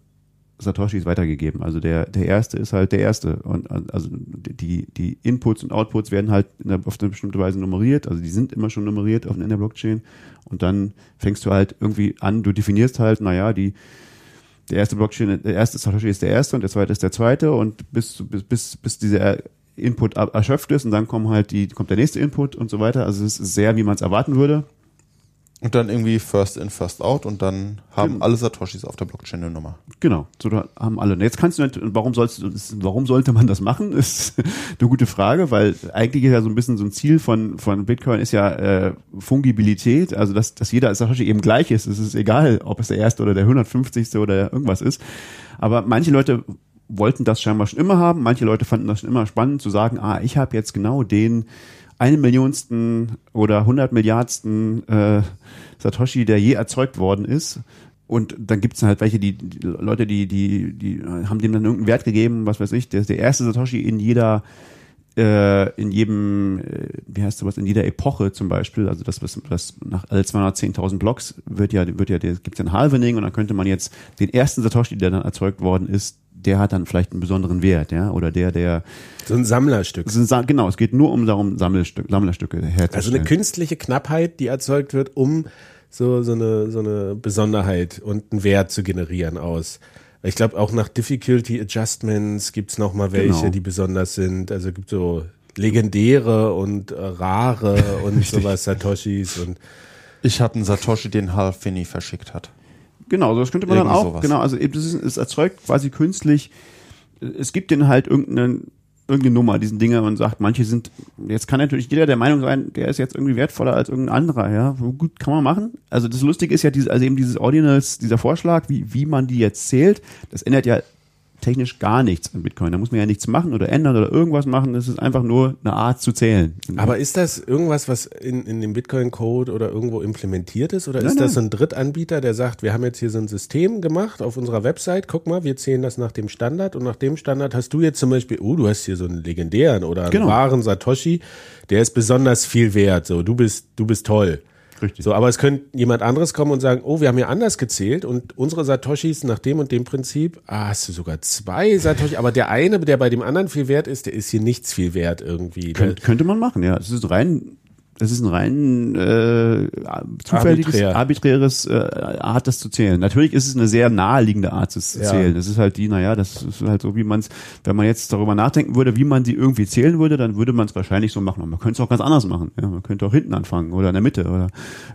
Satoshis weitergegeben. Also der, der erste ist halt der erste. Und also die, die Inputs und Outputs werden halt der, auf eine bestimmte Weise nummeriert. Also die sind immer schon nummeriert auf in der Blockchain. Und dann fängst du halt irgendwie an, du definierst halt, naja, die, der erste Blockchain, der erste Satoshi ist der erste und der zweite ist der zweite und bis, bis, bis, bis dieser Input erschöpft ist und dann kommen halt die, kommt der nächste Input und so weiter. Also es ist sehr, wie man es erwarten würde. Und dann irgendwie First in, First out und dann haben Genau. alle Satoshis auf der Blockchain eine Nummer. Genau, so da haben alle. Und Jetzt kannst du nicht, und warum sollst du, warum sollte man das machen? Ist eine gute Frage, weil eigentlich ist ja so ein bisschen so ein Ziel von von Bitcoin ist ja äh, Fungibilität, also dass dass jeder Satoshi eben gleich ist. Es ist egal, ob es der erste oder der 150. oder irgendwas ist. Aber manche Leute wollten das scheinbar schon immer haben. Manche Leute fanden das schon immer spannend zu sagen, ah, ich habe jetzt genau den eine Millionsten oder hundert Milliardsten äh, Satoshi, der je erzeugt worden ist. Und dann gibt's halt welche, die, die Leute, die, die, die haben dem dann irgendeinen Wert gegeben, was weiß ich, der ist der erste Satoshi in jeder, äh, in jedem, äh, wie heißt sowas, in jeder Epoche zum Beispiel, also das, was, das nach alle 210.000 Blocks wird ja, wird ja, gibt's ja ein Halvening und dann könnte man jetzt den ersten Satoshi, der dann erzeugt worden ist, der hat dann vielleicht einen besonderen Wert, ja, oder der, der, So ein Sammlerstück. es sind Sa- genau, es geht nur um darum, Sammelstück, Sammlerstücke herzustellen. Also eine künstliche Knappheit, die erzeugt wird, um so, so, eine, so eine Besonderheit und einen Wert zu generieren aus. Ich glaube, auch nach Difficulty Adjustments gibt's noch mal welche, Genau. die besonders sind. Also gibt so legendäre und äh, rare und sowas, Satoshis und Ich hatte einen Satoshi, den Halfini verschickt hat. Genau, so das könnte man dann Irgendwie auch. sowas. Genau, also eben, ist, es erzeugt quasi künstlich. Es gibt denen halt irgendeine, irgendeine Nummer, diesen Dinge und sagt, manche sind, jetzt kann natürlich jeder der Meinung sein, der ist jetzt irgendwie wertvoller als irgendein anderer, ja. Gut, kann man machen. Also das Lustige ist ja dieses, also eben dieses Ordinals, dieser Vorschlag, wie, wie man die jetzt zählt, das ändert ja technisch gar nichts an Bitcoin. Da muss man ja nichts machen oder ändern oder irgendwas machen. Das ist einfach nur eine Art zu zählen. Aber ist das irgendwas, was in, in dem Bitcoin-Code oder irgendwo implementiert ist? Oder Nein, ist das so ein Drittanbieter, der sagt, wir haben jetzt hier so ein System gemacht auf unserer Website, guck mal, wir zählen das nach dem Standard und nach dem Standard hast du jetzt zum Beispiel, oh, du hast hier so einen legendären oder einen Genau. wahren Satoshi, der ist besonders viel wert, so, du bist, du bist toll. Richtig. So, aber es könnte jemand anderes kommen und sagen, oh, wir haben hier anders gezählt und unsere Satoshis nach dem und dem Prinzip, ah, hast du sogar zwei Satoshi, aber der eine, der bei dem anderen viel wert ist, der ist hier nichts viel wert irgendwie. Könnt, könnte man machen, ja. Es ist rein das ist ein rein äh, zufälliges, Arbiträr. arbiträres äh, Art, das zu zählen. Natürlich ist es eine sehr naheliegende Art zu Ja. zählen. Das ist halt die, naja, das ist halt so, wie man es, wenn man jetzt darüber nachdenken würde, wie man die irgendwie zählen würde, dann würde man es wahrscheinlich so machen. Aber man könnte es auch ganz anders machen. Ja, man könnte auch hinten anfangen oder in der Mitte. Oder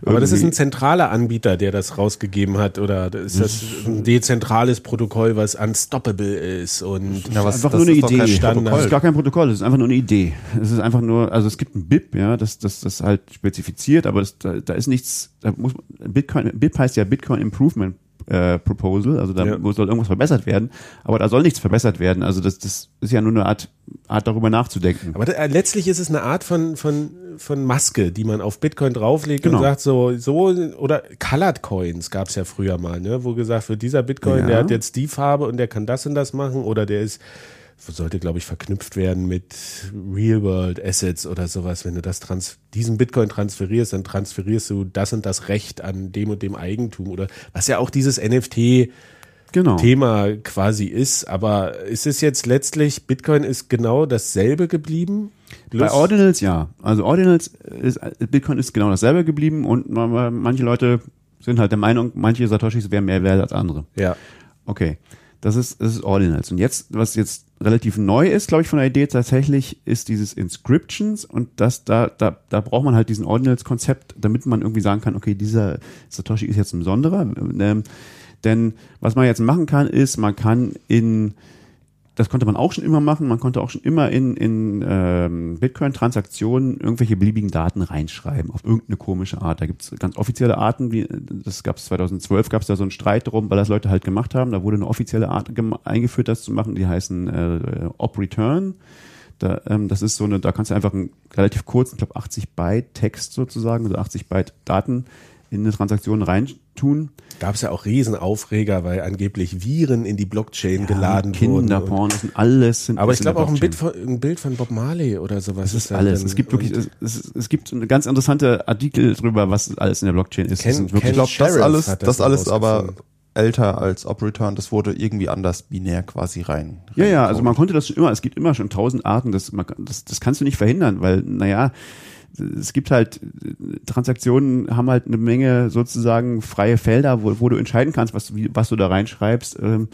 Aber das ist ein zentraler Anbieter, der das rausgegeben hat, oder ist das ein dezentrales Protokoll, was unstoppable ist und Ja, was, einfach das nur eine Idee. Das ist gar kein Protokoll, das ist einfach nur eine Idee. Es ist einfach nur, also es gibt ein BIP, ja, das, das, das halt spezifiziert, aber das, da, da ist nichts, da muss Bitcoin, BIP heißt ja Bitcoin Improvement äh, Proposal, also da Ja. soll irgendwas verbessert werden, aber da soll nichts verbessert werden. Also das, das ist ja nur eine Art, Art darüber nachzudenken. Aber da, äh, letztlich ist es eine Art von, von, von Maske, die man auf Bitcoin drauflegt Genau. und sagt so, so, oder Colored Coins gab es ja früher mal, ne, wo gesagt wird, dieser Bitcoin, Ja. der hat jetzt die Farbe und der kann das und das machen oder der ist, sollte, glaube ich, verknüpft werden mit Real-World Assets oder sowas. Wenn du das trans diesen Bitcoin transferierst, dann transferierst du das und das Recht an dem und dem Eigentum oder was ja auch dieses NFT Genau. Thema quasi ist. Aber ist es jetzt letztlich, Bitcoin ist genau dasselbe geblieben? Bei Ordinals ja. Also Ordinals ist, Bitcoin ist genau dasselbe geblieben und ma- ma- manche Leute sind halt der Meinung, manche Satoshis wären mehr wert als andere. Ja. Okay, das ist, das ist Ordinals. Und jetzt, was jetzt relativ neu ist, glaube ich, von der Idee tatsächlich, ist dieses Inscriptions und das, da, da, da braucht man halt diesen Ordinals-Konzept, damit man irgendwie sagen kann, okay, dieser Satoshi ist jetzt ein besonderer. Ähm, denn was man jetzt machen kann, ist, man kann in das konnte man auch schon immer machen. Man konnte auch schon immer in, in ähm, Bitcoin-Transaktionen irgendwelche beliebigen Daten reinschreiben, auf irgendeine komische Art. Da gibt es ganz offizielle Arten, wie das gab es 2012, gab es da so einen Streit drum, weil das Leute halt gemacht haben. Da wurde eine offizielle Art eingeführt, das zu machen, die heißen äh, Op-Return. Da, ähm, das ist so eine, da kannst du einfach einen relativ kurzen, ich glaube 80 Byte Text sozusagen, also 80 Byte Daten in eine Transaktion reintun. Gab es ja auch Riesenaufreger, weil angeblich Viren in die Blockchain geladen wurden. Kinderpornos und alles sind Aber ist ich glaube auch ein. Bild, von, ein Bild von Bob Marley oder sowas. Es ist da alles. drin. Es gibt wirklich, es, es, es gibt eine ganz interessante Artikel drüber, was alles in der Blockchain ist. Ken- wirklich, Ich glaube, das alles, hat das das alles aber älter als Op-Return, das wurde irgendwie anders binär quasi rein. ja, ja, also man konnte das schon immer, es gibt immer schon tausend Arten, das, man, das, das kannst du nicht verhindern, weil, naja, es gibt halt, Transaktionen haben halt eine Menge sozusagen freie Felder, wo, wo du entscheiden kannst, was, du- wie, was du da reinschreibst. Ähm,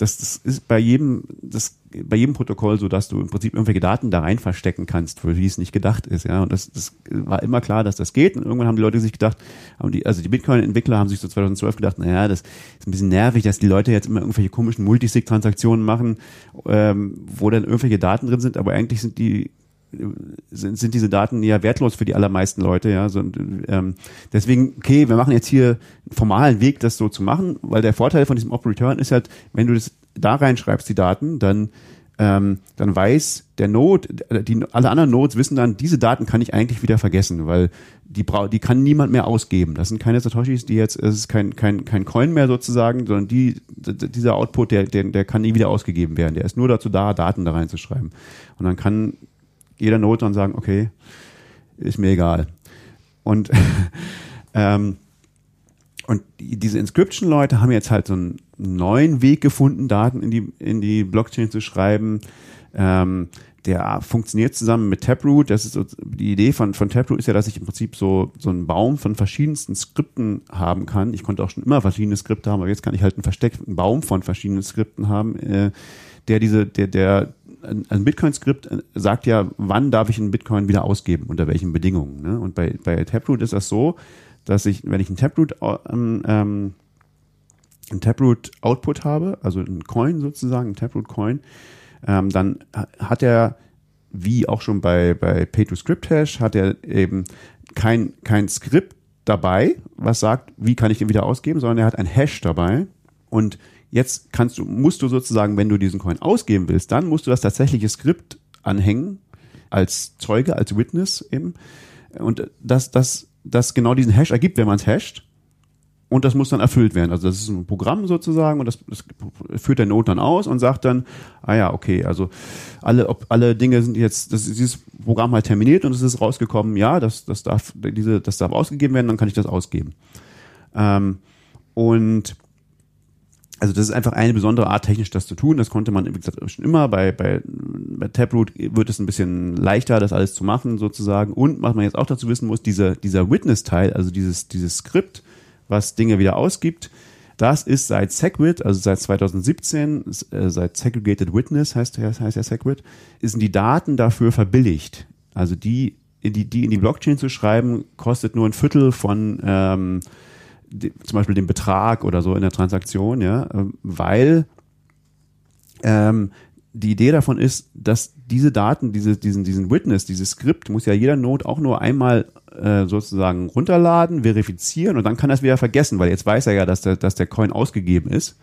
Das, das ist bei jedem, das, bei jedem Protokoll so, dass du im Prinzip irgendwelche Daten da rein verstecken kannst, für die es nicht gedacht ist, ja. Und das, das war immer klar, dass das geht. Und irgendwann haben die Leute sich gedacht, haben die, also die Bitcoin-Entwickler haben sich so 2012 gedacht, naja, das ist ein bisschen nervig, dass die Leute jetzt immer irgendwelche komischen Multisig-Transaktionen machen, ähm, wo dann irgendwelche Daten drin sind, aber eigentlich sind die sind, sind diese Daten ja wertlos für die allermeisten Leute, ja. So, ähm, deswegen, okay, wir machen jetzt hier einen formalen Weg, das so zu machen, weil der Vorteil von diesem Op-Return ist halt, wenn du das da reinschreibst, die Daten, dann ähm, dann weiß der Node, die, alle anderen Nodes wissen dann, diese Daten kann ich eigentlich wieder vergessen, weil die brau die kann niemand mehr ausgeben. Das sind keine Satoshis, die jetzt, es ist kein, kein, kein Coin mehr sozusagen, sondern die, dieser Output, der, der, der kann nie wieder ausgegeben werden. Der ist nur dazu da, Daten da reinzuschreiben. Und dann kann jeder Node dann sagen, okay, ist mir egal. Und, ähm, und die, diese Inscription-Leute haben jetzt halt so einen neuen Weg gefunden, Daten in die, in die Blockchain zu schreiben. Ähm, der funktioniert zusammen mit Taproot. Das ist so, die Idee von, von Taproot ist ja, dass ich im Prinzip so, so einen Baum von verschiedensten Skripten haben kann. Ich konnte auch schon immer verschiedene Skripte haben, aber jetzt kann ich halt einen versteckten Baum von verschiedenen Skripten haben, äh, der diese, der, der, ein ein Bitcoin-Skript äh, sagt ja, wann darf ich einen Bitcoin wieder ausgeben, unter welchen Bedingungen. Ne? Und bei, bei Taproot ist das so, dass ich, wenn ich einen Taproot, ähm, ähm, einen Taproot Output habe, also einen Coin sozusagen, einen Taproot Coin, ähm, dann ha- hat er, wie auch schon bei, bei Pay-to-Script-Hash, hat er eben kein, kein Skript dabei, was sagt, wie kann ich den wieder ausgeben, sondern er hat ein Hash dabei und jetzt kannst du, musst du sozusagen, wenn du diesen Coin ausgeben willst, dann musst du das tatsächliche Skript anhängen als Zeuge, als Witness eben und das, das, das genau diesen Hash ergibt, wenn man es hasht und das muss dann erfüllt werden. Also das ist ein Programm sozusagen und das, das führt der Node dann aus und sagt dann, ah ja, okay, also alle, ob alle Dinge sind jetzt, das, dieses Programm halt terminiert und es ist rausgekommen, ja, das, das darf, diese, das darf ausgegeben werden, dann kann ich das ausgeben. Ähm, und also das ist einfach eine besondere Art, technisch das zu tun. Das konnte man, wie gesagt, schon immer. Bei, bei, bei Taproot wird es ein bisschen leichter, das alles zu machen, sozusagen. Und was man jetzt auch dazu wissen muss, dieser, dieser Witness-Teil, also dieses, dieses Skript, was Dinge wieder ausgibt, das ist seit Segwit, also seit 2017, äh, seit Segregated Witness heißt, heißt ja Segwit, sind die Daten dafür verbilligt. Also die, die, die in die Blockchain zu schreiben, kostet nur ein Viertel von ähm, die, zum Beispiel den Betrag oder so in der Transaktion, ja, ähm, weil ähm, die Idee davon ist, dass diese Daten, diese, diesen, diesen Witness, dieses Skript muss ja jeder Node auch nur einmal äh, sozusagen runterladen, verifizieren und dann kann er es wieder vergessen, weil jetzt weiß er ja, dass der, dass der Coin ausgegeben ist.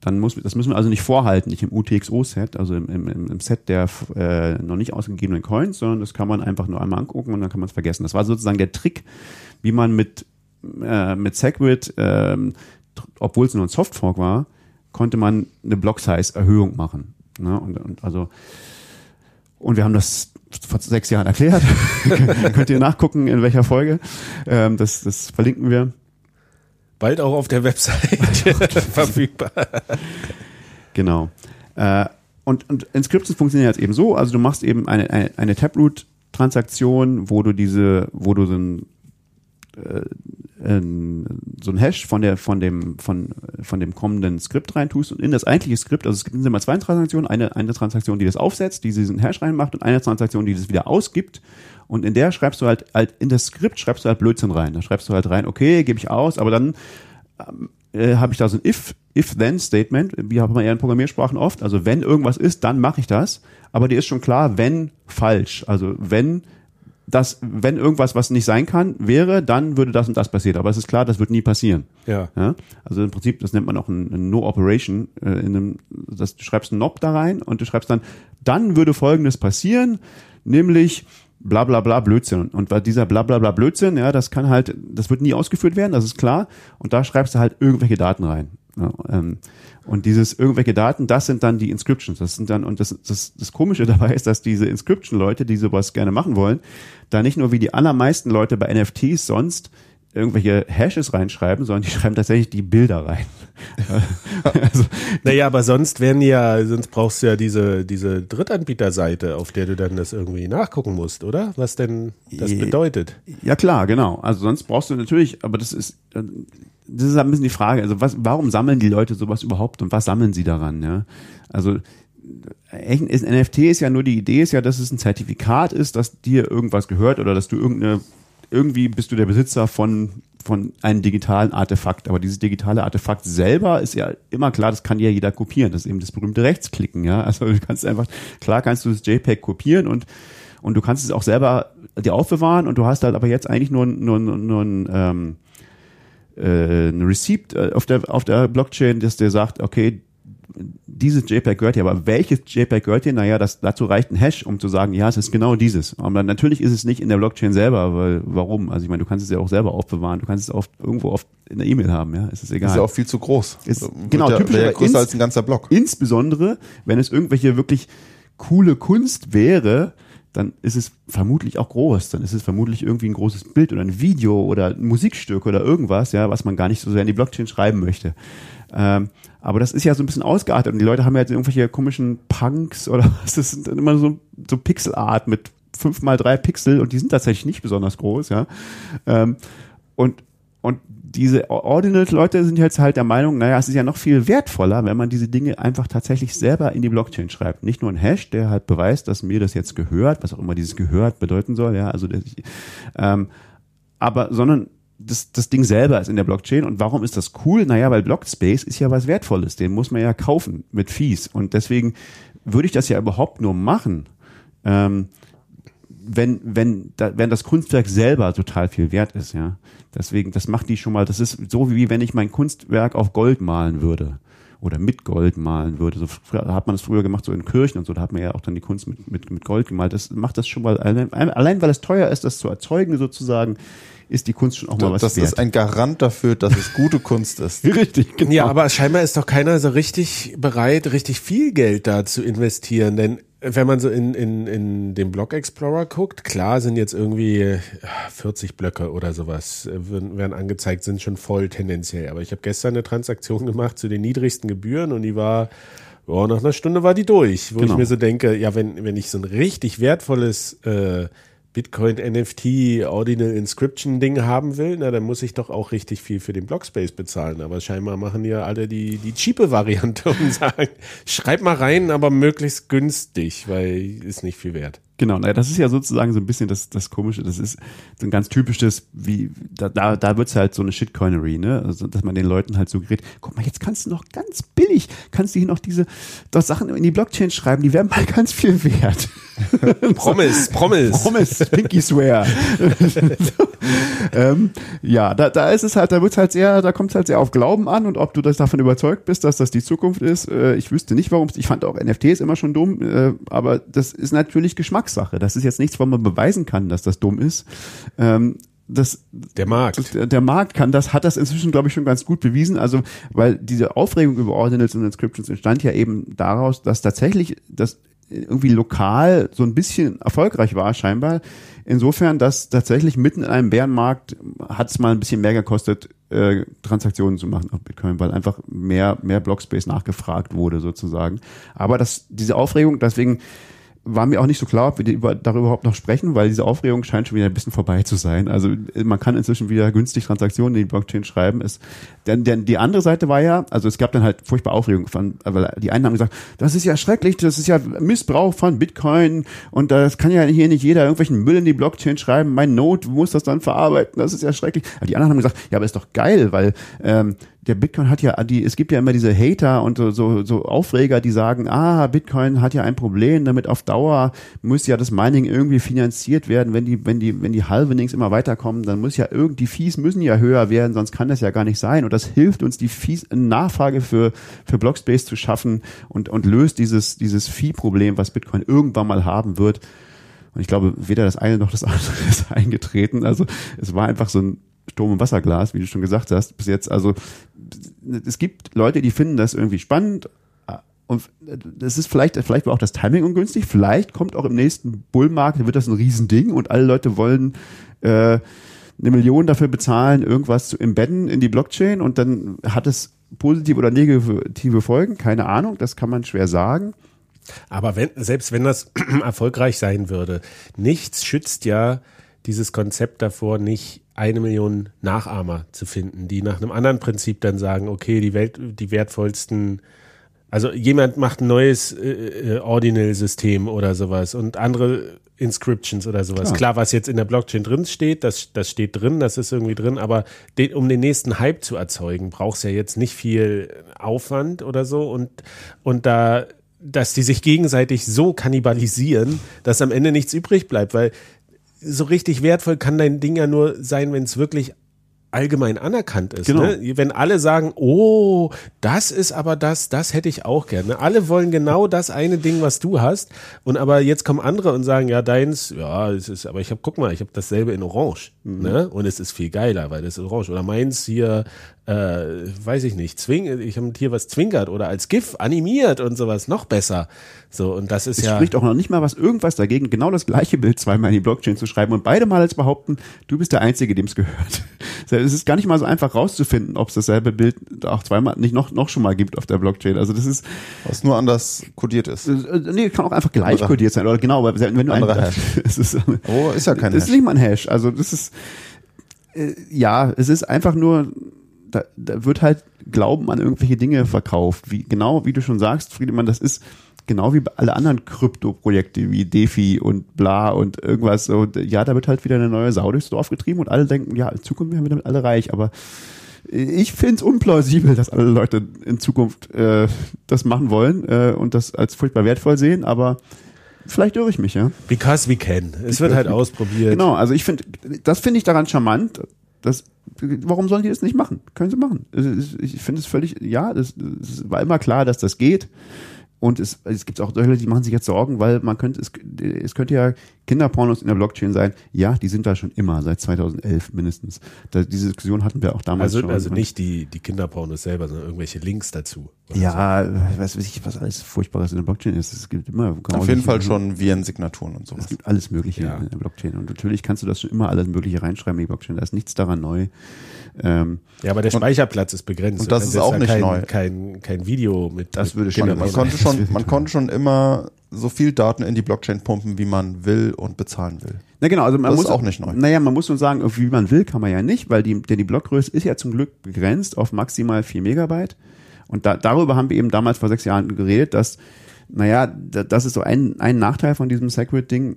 Dann muss, das müssen wir also nicht vorhalten, nicht im UTXO-Set, also im, im, im Set der äh, noch nicht ausgegebenen Coins, sondern das kann man einfach nur einmal angucken und dann kann man es vergessen. Das war sozusagen der Trick, wie man mit äh, mit Segwit, ähm, obwohl es nur ein Softfork war, konnte man eine Block-Size-Erhöhung machen. Ne? Und, und also und wir haben das vor sechs Jahren erklärt. Könnt ihr nachgucken, in welcher Folge. Ähm, das, das verlinken wir. Bald auch auf der Website verfügbar. Genau. Äh, und, und Inscriptions funktioniert jetzt eben so, also du machst eben eine, eine, eine Taproot-Transaktion, wo du diese, wo du so ein äh, so ein Hash von der von dem von von dem kommenden Skript reintust und in das eigentliche Skript, also es gibt immer zwei Transaktionen, eine eine Transaktion, die das aufsetzt, die diesen Hash reinmacht und eine Transaktion, die das wieder ausgibt. Und in der schreibst du halt halt in das Skript schreibst du halt Blödsinn rein. Da schreibst du halt rein, okay, gebe ich aus, aber dann ähm, äh, habe ich da so ein if if then Statement, wie haben wir ja in Programmiersprachen oft, also wenn irgendwas ist, dann mache ich das, aber dir ist schon klar, wenn falsch, also wenn dass wenn irgendwas, was nicht sein kann, wäre, dann würde das und das passieren. Aber es ist klar, das wird nie passieren. Ja. ja? Also im Prinzip, das nennt man auch ein, ein No-Operation. Äh, in einem, das, du schreibst einen Knob da rein und du schreibst dann, dann würde Folgendes passieren, nämlich bla bla bla Blödsinn. Und weil dieser bla bla bla Blödsinn, ja, das kann halt, das wird nie ausgeführt werden, das ist klar. Und da schreibst du halt irgendwelche Daten rein. Ähm, und dieses irgendwelche Daten, das sind dann die Inscriptions. Das sind dann, und das, das, das Komische dabei ist, dass diese Inscription-Leute, die sowas gerne machen wollen, da nicht nur wie die allermeisten Leute bei NFTs sonst irgendwelche Hashes reinschreiben, sondern die schreiben tatsächlich die Bilder rein. also, naja, aber sonst werden ja, sonst brauchst du ja diese, diese Drittanbieterseite, auf der du dann das irgendwie nachgucken musst, oder? Was denn das bedeutet? Ja klar, genau. Also sonst brauchst du natürlich, aber das ist, das ist ein bisschen die Frage, also was, warum sammeln die Leute sowas überhaupt und was sammeln sie daran, ja? Also, ein NFT ist ja nur die Idee ist ja, dass es ein Zertifikat ist, dass dir irgendwas gehört oder dass du irgendeine irgendwie bist du der Besitzer von von einem digitalen Artefakt. Aber dieses digitale Artefakt selber ist ja immer klar, das kann ja jeder kopieren. Das ist eben das berühmte Rechtsklicken, ja. Also du kannst einfach, klar kannst du das JPEG kopieren und und du kannst es auch selber dir aufbewahren und du hast halt aber jetzt eigentlich nur, nur, nur, nur ein, ähm, äh, ein Receipt äh, auf der auf der Blockchain, dass der sagt, okay, dieses JPEG gehört hier, aber welches JPEG gehört hier? Naja, das, dazu reicht ein Hash, um zu sagen, ja, es ist genau dieses. Aber natürlich ist es nicht in der Blockchain selber, weil warum? Also ich meine, du kannst es ja auch selber aufbewahren, du kannst es oft irgendwo oft in der E-Mail haben, ja, es ist egal. Ist ja auch viel zu groß. Ist, genau, ja, typisch ja größer als ein ganzer Block. Insbesondere, wenn es irgendwelche wirklich coole Kunst wäre, dann ist es vermutlich auch groß. Dann ist es vermutlich irgendwie ein großes Bild oder ein Video oder ein Musikstück oder irgendwas, ja, was man gar nicht so sehr in die Blockchain schreiben möchte. Ähm, aber das ist ja so ein bisschen ausgeartet und die Leute haben ja jetzt irgendwelche komischen Punks oder was, das sind dann immer so, so Pixelart mit fünf mal drei Pixel und die sind tatsächlich nicht besonders groß, ja. Ähm, und, und diese Ordinal-Leute sind jetzt halt der Meinung, naja, es ist ja noch viel wertvoller, wenn man diese Dinge einfach tatsächlich selber in die Blockchain schreibt. Nicht nur ein Hash, der halt beweist, dass mir das jetzt gehört, was auch immer dieses gehört bedeuten soll, ja, also das, ähm, aber, sondern das, das Ding selber ist in der Blockchain. Und warum ist das cool? Naja, weil Blockspace ist ja was Wertvolles. Den muss man ja kaufen mit Fees. Und deswegen würde ich das ja überhaupt nur machen, ähm, wenn, wenn, da, wenn das Kunstwerk selber total viel wert ist, ja. Deswegen, das macht die schon mal, das ist so wie wenn ich mein Kunstwerk auf Gold malen würde oder mit Gold malen würde. So hat man das früher gemacht, so in Kirchen und so, da hat man ja auch dann die Kunst mit, mit, mit Gold gemalt. Das macht das schon mal, allein, allein weil es teuer ist, das zu erzeugen sozusagen, ist die Kunst schon auch mal was das wert. Das ist ein Garant dafür, dass es gute Kunst ist. Richtig, genau. Ja, aber scheinbar ist doch keiner so richtig bereit, richtig viel Geld da zu investieren, denn wenn man so in, in, in den Block Explorer guckt, klar sind jetzt irgendwie 40 Blöcke oder sowas, äh, werden, werden angezeigt, sind schon voll tendenziell. Aber ich habe gestern eine Transaktion gemacht zu den niedrigsten Gebühren und die war, oh, nach einer Stunde war die durch, wo Genau. ich mir so denke, ja, wenn, wenn ich so ein richtig wertvolles äh, Bitcoin NFT Ordinal Inscription Ding haben will, na, dann muss ich doch auch richtig viel für den Blockspace bezahlen. Aber scheinbar machen ja alle die, die cheape Variante und sagen, schreib mal rein, aber möglichst günstig, weil ist nicht viel wert. Genau, naja, das ist ja sozusagen so ein bisschen das, das Komische, das ist so ein ganz typisches, wie, da, da, da wird's halt so eine Shitcoinery, ne? Also, dass man den Leuten halt suggeriert, guck mal, jetzt kannst du noch ganz billig, kannst du hier noch diese doch Sachen in die Blockchain schreiben, die werden mal ganz viel wert. Promise, Promise. Promise, Pinky Swear. ähm, ja, da, da ist es halt, da wird's halt sehr, da kommt es halt sehr auf Glauben an und ob du das davon überzeugt bist, dass das die Zukunft ist. Äh, ich wüsste nicht, warum. Ich fand auch NFTs immer schon dumm, äh, aber das ist natürlich Geschmackssache. Das ist jetzt nichts, wo man beweisen kann, dass das dumm ist. Ähm, das, Der Markt. der, der Markt kann das, hat das inzwischen, glaube ich, schon ganz gut bewiesen. Also, weil diese Aufregung über Ordinals und Inscriptions entstand ja eben daraus, dass tatsächlich das irgendwie lokal so ein bisschen erfolgreich war, scheinbar. Insofern, dass tatsächlich mitten in einem Bärenmarkt hat es mal ein bisschen mehr gekostet, äh, Transaktionen zu machen auf Bitcoin, weil einfach mehr, mehr Blockspace nachgefragt wurde, sozusagen. Aber das, diese Aufregung, deswegen war mir auch nicht so klar, ob wir darüber überhaupt noch sprechen, weil diese Aufregung scheint schon wieder ein bisschen vorbei zu sein. Also äh, man kann inzwischen wieder günstig Transaktionen in die Blockchain schreiben. Es, denn, denn die andere Seite war ja, also es gab dann halt furchtbar Aufregung von, weil die einen haben gesagt, das ist ja schrecklich, das ist ja Missbrauch von Bitcoin und das kann ja hier nicht jeder irgendwelchen Müll in die Blockchain schreiben. Mein Node muss das dann verarbeiten, das ist ja schrecklich. Aber die anderen haben gesagt, ja, aber ist doch geil, weil ähm, der Bitcoin hat ja, die, es gibt ja immer diese Hater und so, so, so Aufreger, die sagen, ah, Bitcoin hat ja ein Problem, damit auf Dauer muss ja das Mining irgendwie finanziert werden, wenn die, wenn die, wenn die Halvenings immer weiterkommen, dann muss ja irgendwie, die Fees müssen ja höher werden, sonst kann das ja gar nicht sein. Und das hilft uns, die Fees, Nachfrage für, für Blockspace zu schaffen und, und löst dieses, dieses Fee-Problem, was Bitcoin irgendwann mal haben wird. Und ich glaube, weder das eine noch das andere ist eingetreten. Also es war einfach so ein Sturm- und Wasserglas, wie du schon gesagt hast, bis jetzt. Also es gibt Leute, die finden das irgendwie spannend. Und das ist vielleicht, vielleicht war auch das Timing ungünstig. Vielleicht kommt auch im nächsten Bullmarkt, wird das ein Riesending und alle Leute wollen äh, eine Million dafür bezahlen, irgendwas zu embedden in die Blockchain und dann hat es positive oder negative Folgen. Keine Ahnung, das kann man schwer sagen. Aber wenn, selbst wenn das erfolgreich sein würde, nichts schützt ja dieses Konzept davor, nicht eine Million Nachahmer zu finden, die nach einem anderen Prinzip dann sagen, okay, die Welt, die wertvollsten, also jemand macht ein neues äh, äh, Ordinal-System oder sowas und andere Inscriptions oder sowas. Klar. Klar, was jetzt in der Blockchain drin steht, das, das steht drin, das ist irgendwie drin, aber den, um den nächsten Hype zu erzeugen, brauchst ja jetzt nicht viel Aufwand oder so und, und da, dass die sich gegenseitig so kannibalisieren, dass am Ende nichts übrig bleibt, weil so richtig wertvoll kann dein Ding ja nur sein, wenn es wirklich allgemein anerkannt ist. Genau. Ne? Wenn alle sagen, oh, das ist aber das, das hätte ich auch gerne. Alle wollen genau das eine Ding, was du hast. Und aber jetzt kommen andere und sagen, ja, deins, ja, es ist, aber ich habe, guck mal, ich habe dasselbe in Orange. Ne? Und es ist viel geiler, weil das ist Orange. Oder meins hier, äh, weiß ich nicht, zwing, ich habe hier was zwinkert oder als GIF animiert und sowas, noch besser. So, und das ist Es ja. spricht auch noch nicht mal was irgendwas dagegen, genau das gleiche Bild zweimal in die Blockchain zu schreiben und beide Mal jetzt behaupten, du bist der Einzige, dem es gehört. Es ist gar nicht mal so einfach rauszufinden, ob es dasselbe Bild auch zweimal nicht noch, noch schon mal gibt auf der Blockchain. Also das ist, Was nur anders kodiert ist. äh, nee, kann auch einfach gleich kodiert sein. Oder genau, aber wenn du Anderer ein, Hash. es ist, Oh, ist ja kein das ist Hash. nicht mal ein Hash. Also das ist, äh, ja, es ist einfach nur, da, da wird halt Glauben an irgendwelche Dinge verkauft. Wie, genau wie du schon sagst, Friedemann, das ist genau wie alle anderen Krypto-Projekte wie DeFi und bla und irgendwas. Und, ja, da wird halt wieder eine neue Sau durchs Dorf getrieben und alle denken, ja, in Zukunft werden wir damit alle reich. Aber ich finde es unplausibel, dass alle Leute in Zukunft äh, das machen wollen äh, und das als furchtbar wertvoll sehen, aber vielleicht irre ich mich, ja. Because we can. Es wird halt ausprobiert. Genau, also ich finde, das finde ich daran charmant. Das, warum sollen die das nicht machen? Können sie machen. Ich finde es völlig, ja, es war immer klar, dass das geht. Und es, es gibt auch Leute, die machen sich jetzt Sorgen, weil man könnte, es, es könnte ja Kinderpornos in der Blockchain sein. Ja, die sind da schon immer, seit 2011 mindestens. Da, diese Diskussion hatten wir auch damals Also, schon. also nicht die, die Kinderpornos selber, sondern irgendwelche Links dazu. Ja, was weiß ich, was alles Furchtbares in der Blockchain ist. Es gibt immer Auf jeden Fall schon Virensignaturen und Es sowas. gibt alles Mögliche Ja. in der Blockchain. Und natürlich kannst du das schon immer alles Mögliche reinschreiben in die Blockchain. Da ist nichts daran neu. Ähm, so. Ja, aber der Speicherplatz ist begrenzt. und das Du ist kannst auch jetzt nicht kein, neu. Kein, kein Video mit. Das mit würde schon Man, konnte schon, man konnte schon immer so viel Daten in die Blockchain pumpen, wie man will und bezahlen will. na genau, also man Das muss ist auch nicht neu. Naja, man muss nur sagen, wie man will, kann man ja nicht, weil die, denn die Blockgröße ist ja zum Glück begrenzt auf maximal 4 Megabyte. Und da, darüber haben wir eben damals vor sechs Jahren geredet, dass, naja, da- das ist so ein, ein Nachteil von diesem Segwit-Ding.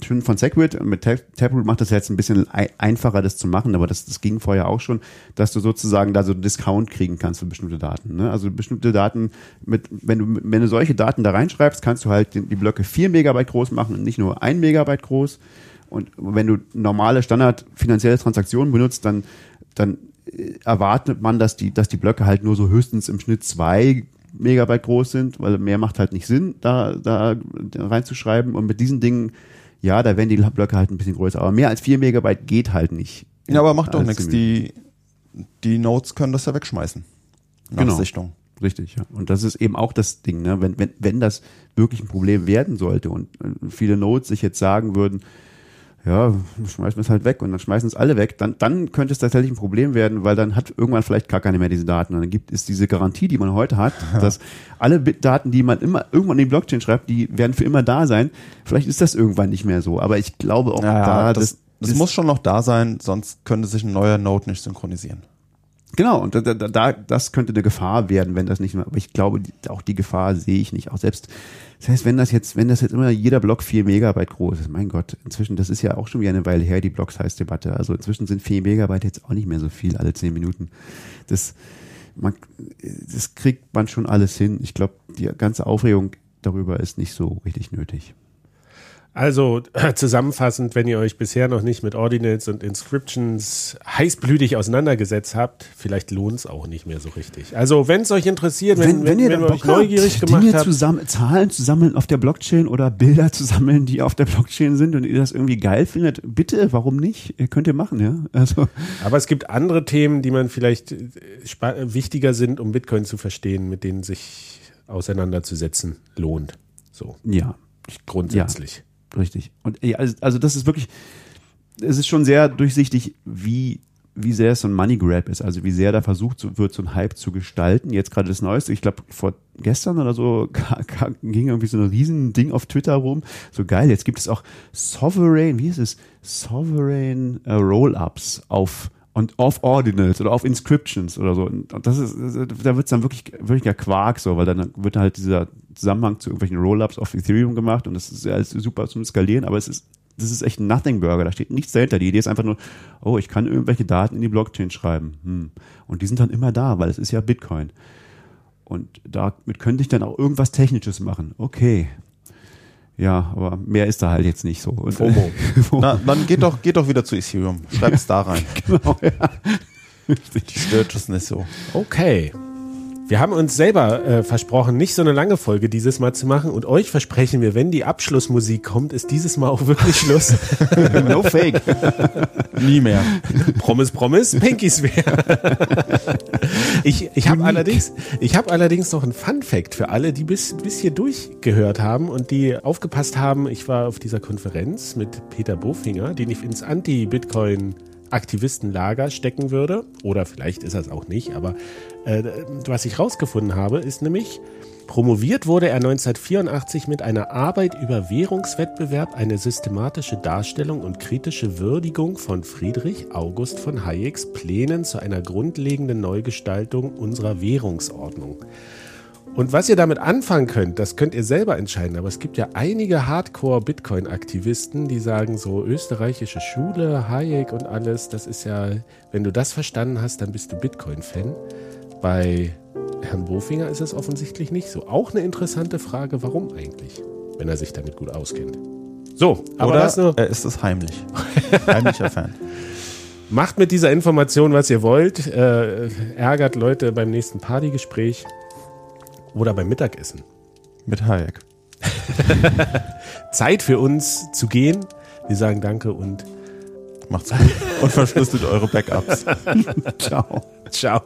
Schon von Segwit mit Tap- Taproot macht das jetzt ein bisschen ei- einfacher, das zu machen, aber das, das ging vorher auch schon, dass du sozusagen da so einen Discount kriegen kannst für bestimmte Daten. Ne? Also bestimmte Daten, mit, wenn du, wenn du solche Daten da reinschreibst, kannst du halt die, Blöcke 4 Megabyte groß machen und nicht nur 1 Megabyte groß. Und wenn du normale Standard finanzielle Transaktionen benutzt, dann, dann äh, erwartet man, dass die, dass die Blöcke halt nur so höchstens im Schnitt zwei Megabyte groß sind, weil mehr macht halt nicht Sinn, da, da reinzuschreiben. Und mit diesen Dingen, ja, da werden die Blöcke halt ein bisschen größer. Aber mehr als vier Megabyte geht halt nicht. Ja, aber macht doch nichts. Die, die Nodes können das ja wegschmeißen. Nach Genau. Sichtung. Richtig, ja. Und das ist eben auch das Ding, ne? wenn, wenn, wenn das wirklich ein Problem werden sollte und äh, viele Nodes sich jetzt sagen würden, ja, schmeißen wir es halt weg und dann schmeißen es alle weg, dann, dann könnte es tatsächlich ein Problem werden, weil dann hat irgendwann vielleicht gar keine mehr diese Daten. Und dann gibt es diese Garantie, die man heute hat, dass alle Daten, die man immer irgendwann in die Blockchain schreibt, die werden für immer da sein. Vielleicht ist das irgendwann nicht mehr so. Aber ich glaube auch da, das, das, muss schon noch da sein, sonst könnte sich ein neuer Node nicht synchronisieren. Genau, und da, da, da, das könnte eine Gefahr werden, wenn das nicht mehr, aber ich glaube, auch die Gefahr sehe ich nicht. Auch selbst, das heißt, wenn das jetzt, wenn das jetzt immer jeder Block 4 Megabyte groß ist, mein Gott, inzwischen, das ist ja auch schon wieder eine Weile her, die Block-Size-Debatte. Also inzwischen sind 4 Megabyte jetzt auch nicht mehr so viel, alle 10 Minuten. Das, man, das kriegt man schon alles hin. Ich glaube, die ganze Aufregung darüber ist nicht so richtig nötig. Also äh, zusammenfassend, wenn ihr euch bisher noch nicht mit Ordinals und Inscriptions heißblütig auseinandergesetzt habt, vielleicht lohnt es auch nicht mehr so richtig. Also wenn es euch interessiert, wenn, wenn, wenn, dann ihr euch Bock habt, neugierig gemacht Dinge habt, zusammen, Zahlen zu sammeln auf der Blockchain oder Bilder zu sammeln, die auf der Blockchain sind und ihr das irgendwie geil findet, bitte, warum nicht? Ihr könnt ihr machen, ja. Also aber es gibt andere Themen, die man vielleicht äh, wichtiger sind, um Bitcoin zu verstehen, mit denen sich auseinanderzusetzen lohnt. So ja, grundsätzlich. Richtig. Und also, also das ist wirklich, es ist schon sehr durchsichtig, wie wie sehr es so ein Money Grab ist, also wie sehr da versucht wird, so ein Hype zu gestalten. Jetzt gerade das Neueste, ich glaube vor gestern oder so ging irgendwie so ein riesen Ding auf Twitter rum. So geil, jetzt gibt es auch Sovereign, wie ist es? Sovereign äh, Roll-Ups auf und auf Ordinals oder auf Inscriptions oder so. Und das ist, da wird es dann wirklich, wirklich ja Quark so, weil dann wird halt dieser Zusammenhang zu irgendwelchen Rollups auf Ethereum gemacht und das ist ja alles super zum Skalieren, aber es ist, das ist echt ein Nothing Burger, da steht nichts dahinter. Die Idee ist einfach nur, oh, ich kann irgendwelche Daten in die Blockchain schreiben. Hm. Und die sind dann immer da, weil es ist ja Bitcoin. Und damit könnte ich dann auch irgendwas Technisches machen. Okay. Ja, aber mehr ist da halt jetzt nicht so. Und, FOMO. Na, dann geht doch, geht doch wieder zu Ethereum. Schreibt's da rein. genau, ja. Die stört es nicht so. Okay. Wir haben uns selber äh, versprochen, nicht so eine lange Folge dieses Mal zu machen und euch versprechen wir, wenn die Abschlussmusik kommt, ist dieses Mal auch wirklich Schluss. no fake. Nie mehr. Promis, Promis, Pinky Swear. ich ich habe allerdings, ich habe allerdings noch einen Fun Fact für alle, die bis, bis hier durchgehört haben und die aufgepasst haben. Ich war auf dieser Konferenz mit Peter Bofinger, den ich ins Anti-Bitcoin Aktivistenlager stecken würde. Oder vielleicht ist er es auch nicht, aber äh, was ich rausgefunden habe, ist nämlich, promoviert wurde er 1984 mit einer Arbeit über Währungswettbewerb, eine systematische Darstellung und kritische Würdigung von Friedrich August von Hayeks Plänen zu einer grundlegenden Neugestaltung unserer Währungsordnung. Und was ihr damit anfangen könnt, das könnt ihr selber entscheiden. Aber es gibt ja einige Hardcore-Bitcoin-Aktivisten, die sagen so, österreichische Schule, Hayek und alles, das ist ja, wenn du das verstanden hast, dann bist du Bitcoin-Fan. Bei Herrn Bofinger ist es offensichtlich nicht so. Auch eine interessante Frage, warum eigentlich, wenn er sich damit gut auskennt. So, aber Oder das nur, er ist es heimlich. Heimlicher Fan. macht mit dieser Information, was ihr wollt, äh, ärgert Leute beim nächsten Partygespräch oder beim Mittagessen. Mit Hayek. Zeit für uns zu gehen. Wir sagen Danke und Macht's gut und verschlüsselt eure Backups. Ciao. ciao.